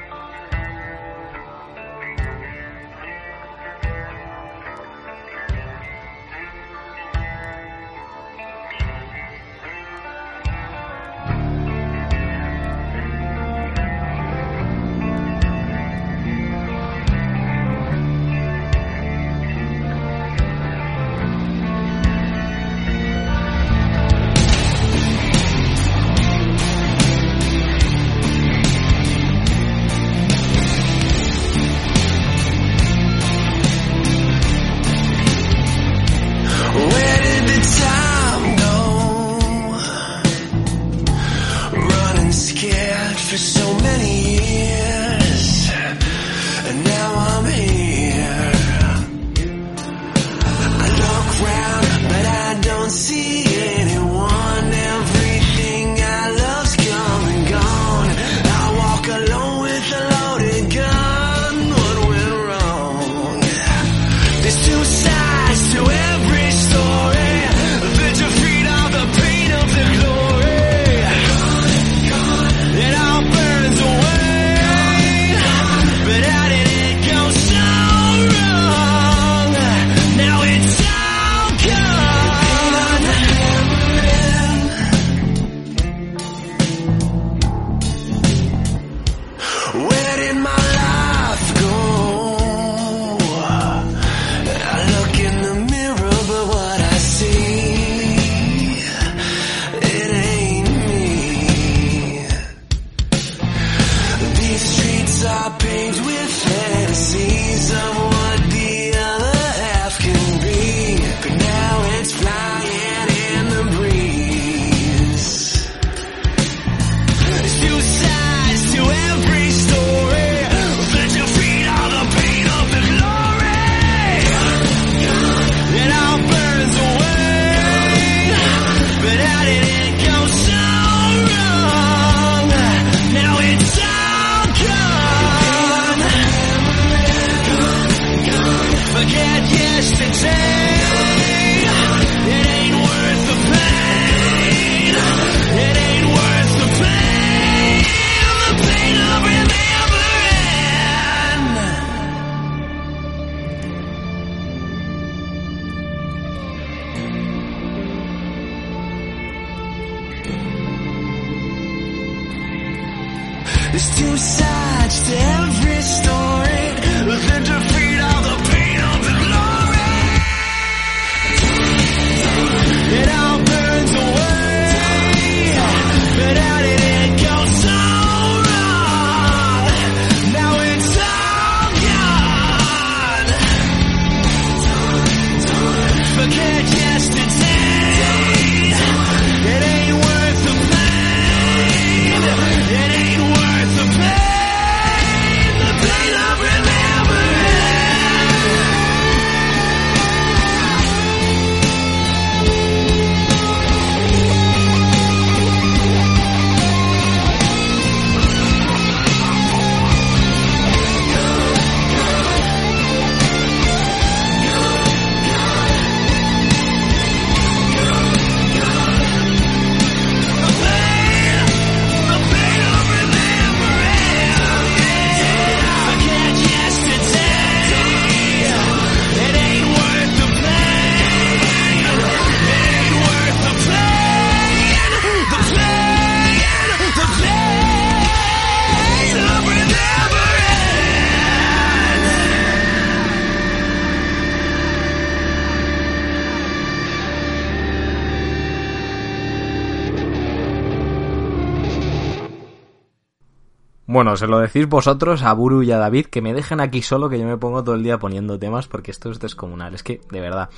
Bueno, se lo decís vosotros a Buru y a David que me dejen aquí solo que yo me pongo todo el día poniendo temas porque esto es descomunal. Es que, de verdad,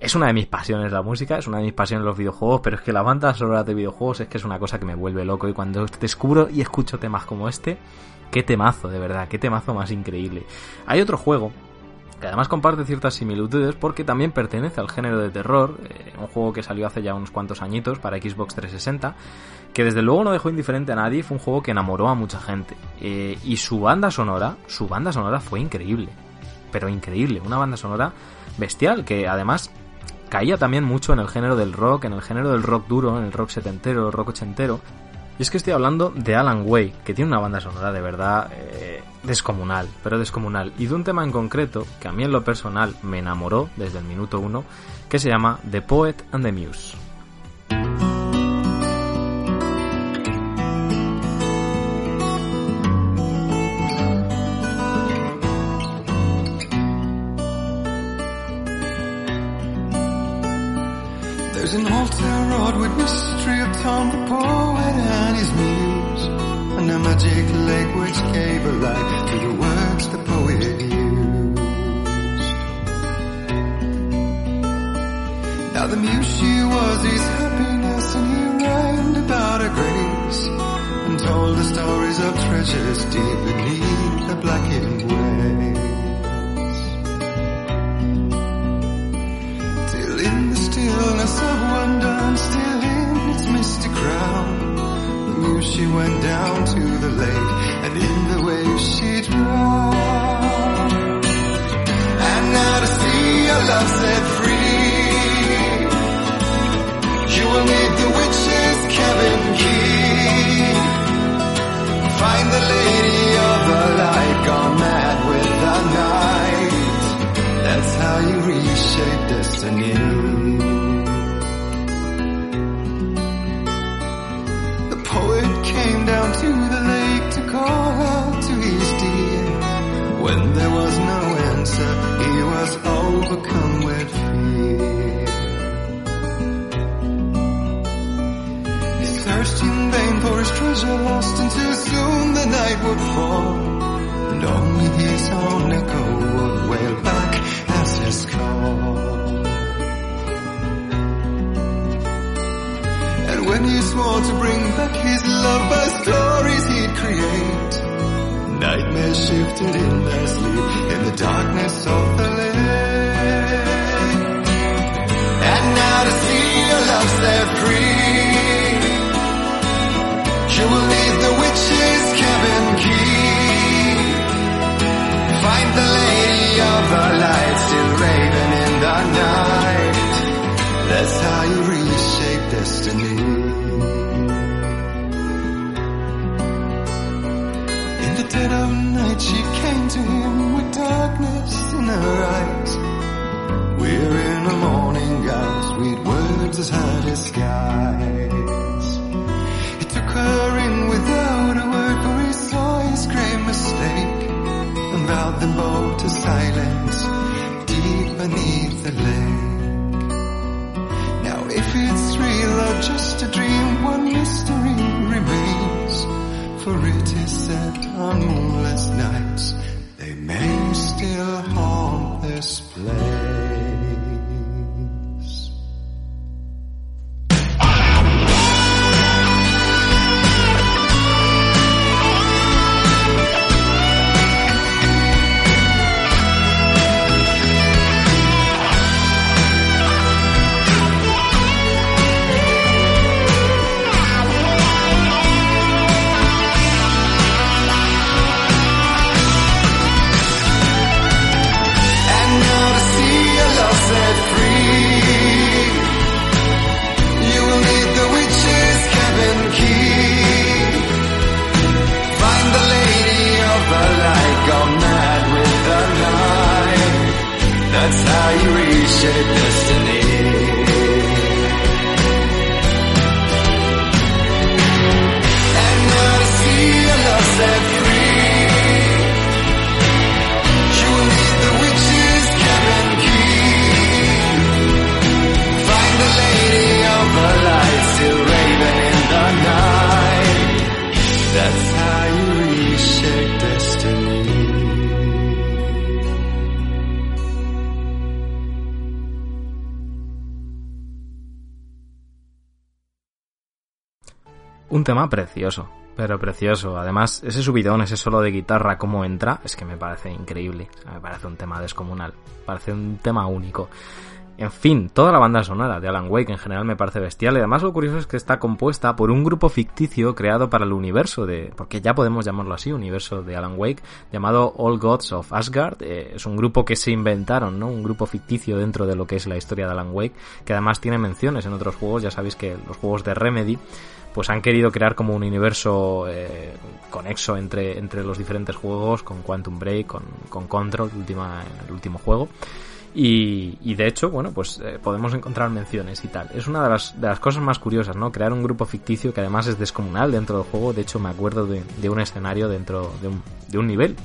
es una de mis pasiones la música, es una de mis pasiones los videojuegos, pero es que la banda sonora de videojuegos es que es una cosa que me vuelve loco y cuando descubro y escucho temas como este, qué temazo, de verdad, qué temazo más increíble. Hay otro juego que además comparte ciertas similitudes porque también pertenece al género de terror, eh, un juego que salió hace ya unos cuantos añitos para Xbox 360, que desde luego no dejó indiferente a nadie, fue un juego que enamoró a mucha gente. Eh, y su banda sonora, su banda sonora fue increíble, pero increíble, una banda sonora bestial que además caía también mucho en el género del rock, en el género del rock duro, en el rock setentero, rock ochentero. Y es que estoy hablando de Alan Way, que tiene una banda sonora de verdad eh, descomunal, pero descomunal. Y de un tema en concreto que a mí en lo personal me enamoró desde el minuto uno, que se llama The Poet and the Muse. There's an altar the magic which gave a light to the words the poet used. Now the muse she was his happiness, and he rhymed about her grace, and told the stories of treasures deep beneath the blackened waves. Till in the stillness of wonder and still in its misty crown, she went down to the lake, and in the waves she drowned. And now to see your love set free, you will need the witch's cabin key. Find the lady of the light, gone mad with the night. That's how you reshape destiny. To the lake to call out to his dear. When there was no answer, he was overcome with fear. He searched in vain for his treasure lost, and too soon the night would fall. And only his own echo would wail back as his call. When he swore to bring back his love by stories he'd create, nightmares shifted in their sleep in the darkness of the lake. And now to see your love set free, you will need the witch's cabin key. Find the lady of the light still raving in the night. That's how you reshape destiny. Night she came to him with darkness in her eyes. We're in a morning gown, sweet words as as skies. He took her in without a word for he saw his great mistake. And vowed them both to silence deep beneath the lake. Now if it's real or just a dream, one mystery remains. For it is said on moonless nights, tema precioso, pero precioso. Además, ese subidón, ese solo de guitarra, cómo entra, es que me parece increíble. Me parece un tema descomunal. Parece un tema único. En fin, toda la banda sonora de Alan Wake en general me parece bestial y además lo curioso es que está compuesta por un grupo ficticio creado para el universo de, porque ya podemos llamarlo así, universo de Alan Wake, llamado All Gods of Asgard. Eh, es un grupo que se inventaron, ¿no? Un grupo ficticio dentro de lo que es la historia de Alan Wake, que además tiene menciones en otros juegos, ya sabéis que los juegos de Remedy pues han querido crear como un universo eh, conexo entre, entre los diferentes juegos, con Quantum Break, con, con Control, el último juego. Y, y de hecho, bueno, pues eh, podemos encontrar menciones y tal. Es una de las, de las cosas más curiosas, ¿no? Crear un grupo ficticio que además es descomunal dentro del juego. De hecho, me acuerdo de, de un escenario dentro de un, de un nivel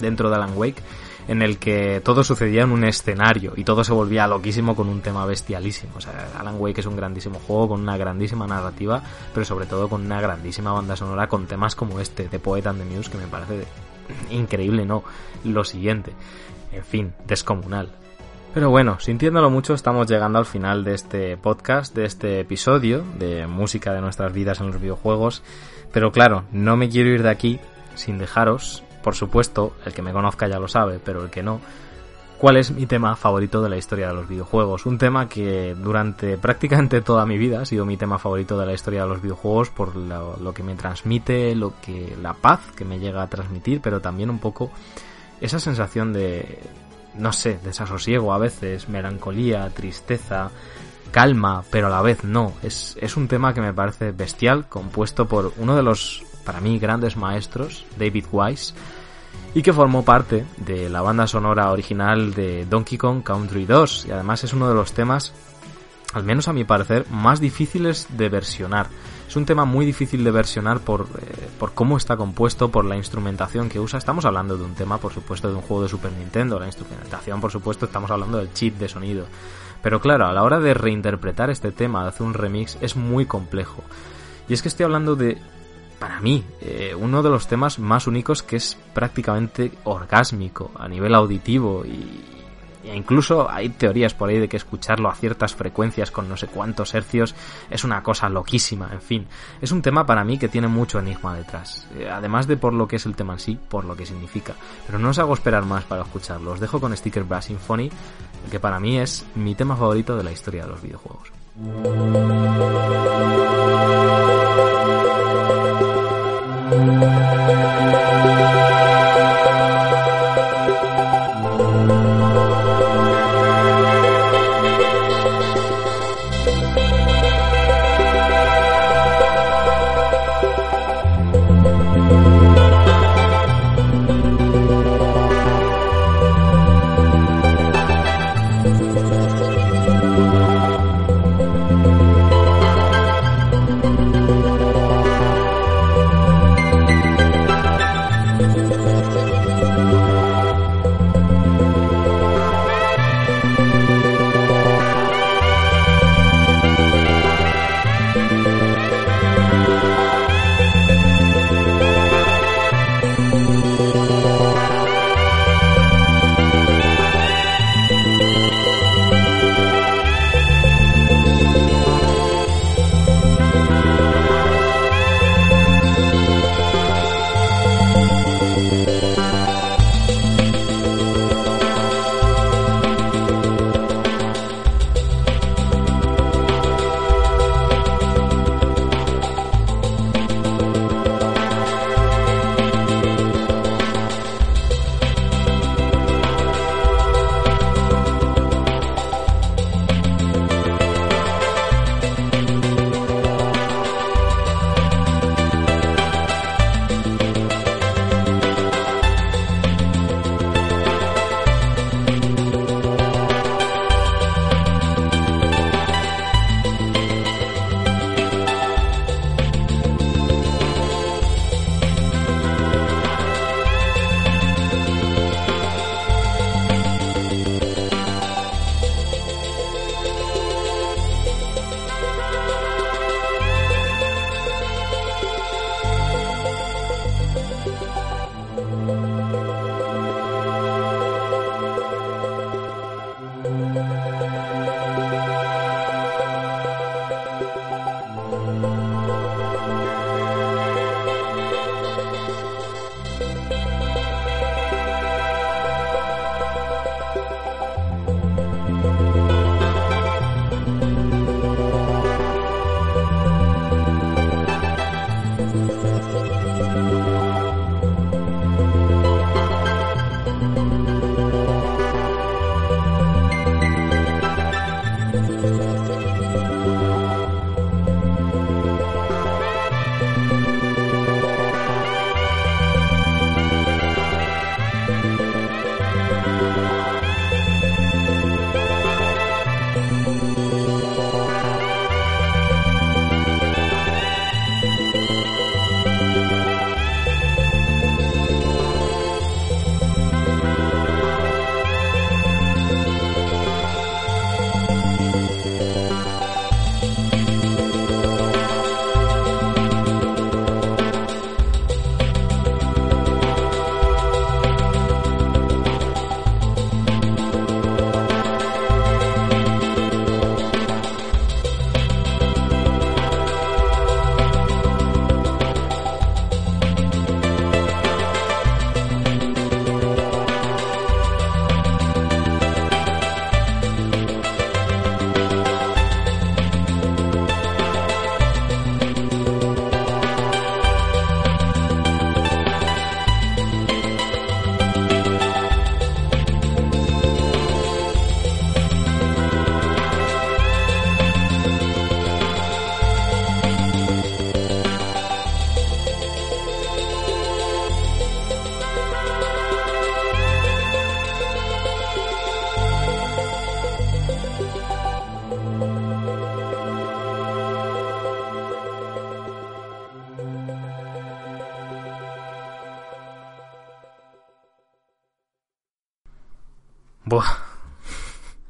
dentro de Alan Wake en el que todo sucedía en un escenario y todo se volvía loquísimo con un tema bestialísimo. O sea, Alan Wake es un grandísimo juego con una grandísima narrativa, pero sobre todo con una grandísima banda sonora con temas como este de Poet and the Muse que me parece increíble, ¿no? Lo siguiente. En fin, descomunal. Pero bueno, sintiéndolo mucho, estamos llegando al final de este podcast, de este episodio de música de nuestras vidas en los videojuegos. Pero claro, no me quiero ir de aquí sin dejaros, por supuesto, el que me conozca ya lo sabe, pero el que no, cuál es mi tema favorito de la historia de los videojuegos. Un tema que durante prácticamente toda mi vida ha sido mi tema favorito de la historia de los videojuegos por lo, que me transmite, lo que la paz que me llega a transmitir, pero también un poco esa sensación de no sé, desasosiego a veces, melancolía, tristeza, calma, pero a la vez no. Es, es un tema que me parece bestial, compuesto por uno de los, para mí, grandes maestros, David Wise, y que formó parte de la banda sonora original de Donkey Kong Country 2, y además es uno de los temas, al menos a mi parecer, más difíciles de versionar. Es un tema muy difícil de versionar por, eh, por cómo está compuesto, por la instrumentación que usa. Estamos hablando de un tema, por supuesto, de un juego de Super Nintendo. La instrumentación, por supuesto, estamos hablando del chip de sonido. Pero claro, a la hora de reinterpretar este tema, de hacer un remix, es muy complejo. Y es que estoy hablando de, para mí, eh, uno de los temas más únicos que es prácticamente orgásmico a nivel auditivo y, e incluso hay teorías por ahí de que escucharlo a ciertas frecuencias con no sé cuántos hercios es una cosa loquísima, en fin. Es un tema para mí que tiene mucho enigma detrás. Eh, además de por lo que es el tema en sí, por lo que significa. Pero no os hago esperar más para escucharlo. Os dejo con Sticker Brass Symphony, que para mí es mi tema favorito de la historia de los videojuegos.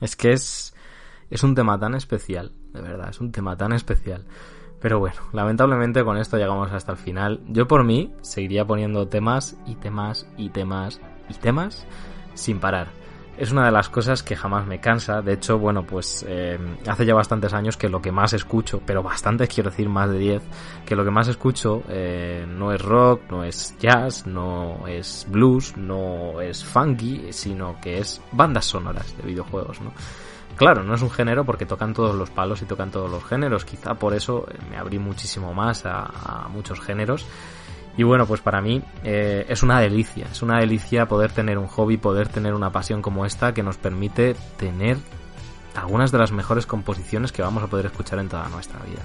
Es que es. Es un tema tan especial, de verdad, es un tema tan especial. Pero bueno, lamentablemente con esto llegamos hasta el final. Yo por mí seguiría poniendo temas y temas y temas y temas sin parar. Es una de las cosas que jamás me cansa. De hecho, bueno, pues eh, hace ya bastantes años que lo que más escucho, pero bastantes quiero decir más de 10, que lo que más escucho eh, no es rock, no es jazz, no es blues, no es funky, sino que es bandas sonoras de videojuegos, ¿no? Claro, no es un género porque tocan todos los palos y tocan todos los géneros. Quizá por eso me abrí muchísimo más a, a muchos géneros. Y bueno, pues para mí eh, es una delicia, es una delicia poder tener un hobby, poder tener una pasión como esta que nos permite tener algunas de las mejores composiciones que vamos a poder escuchar en toda nuestra vida.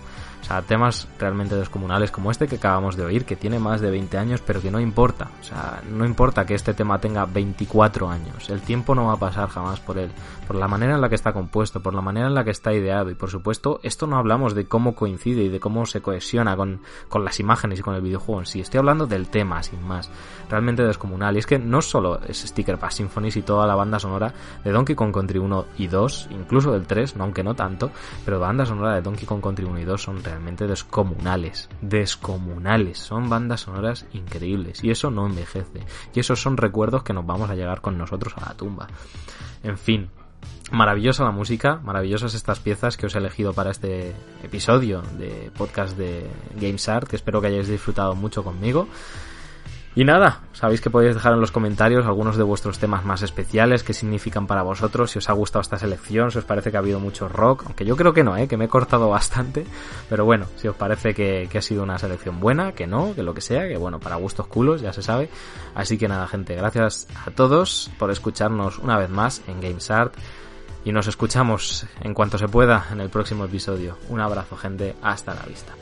Sea, temas realmente descomunales como este que acabamos de oír, que tiene más de 20 años, pero que no importa. O sea, no importa que este tema tenga 24 años. El tiempo no va a pasar jamás por él. Por la manera en la que está compuesto, por la manera en la que está ideado. Y por supuesto, esto no hablamos de cómo coincide y de cómo se cohesiona con, con las imágenes y con el videojuego en sí. Estoy hablando del tema, sin más. Realmente descomunal. Y es que no solo es Sticker Pass Symphonies y toda la banda sonora de Donkey Kong Country 1 y 2, incluso del 3, aunque no tanto, pero banda sonora de Donkey Kong Country 1 y 2 son realmente descomunales. Descomunales. Son bandas sonoras increíbles. Y eso no envejece. Y esos son recuerdos que nos vamos a llegar con nosotros a la tumba. En fin. Maravillosa la música, maravillosas estas piezas que os he elegido para este episodio de podcast de Games Art, que espero que hayáis disfrutado mucho conmigo. Y nada, sabéis que podéis dejar en los comentarios algunos de vuestros temas más especiales, qué significan para vosotros, si os ha gustado esta selección, si os parece que ha habido mucho rock, aunque yo creo que no, ¿eh? que me he cortado bastante, pero bueno, si os parece que, que ha sido una selección buena, que no, que lo que sea, que bueno, para gustos culos, ya se sabe. Así que nada, gente, gracias a todos por escucharnos una vez más en Games Art y nos escuchamos en cuanto se pueda en el próximo episodio. Un abrazo, gente, hasta la vista.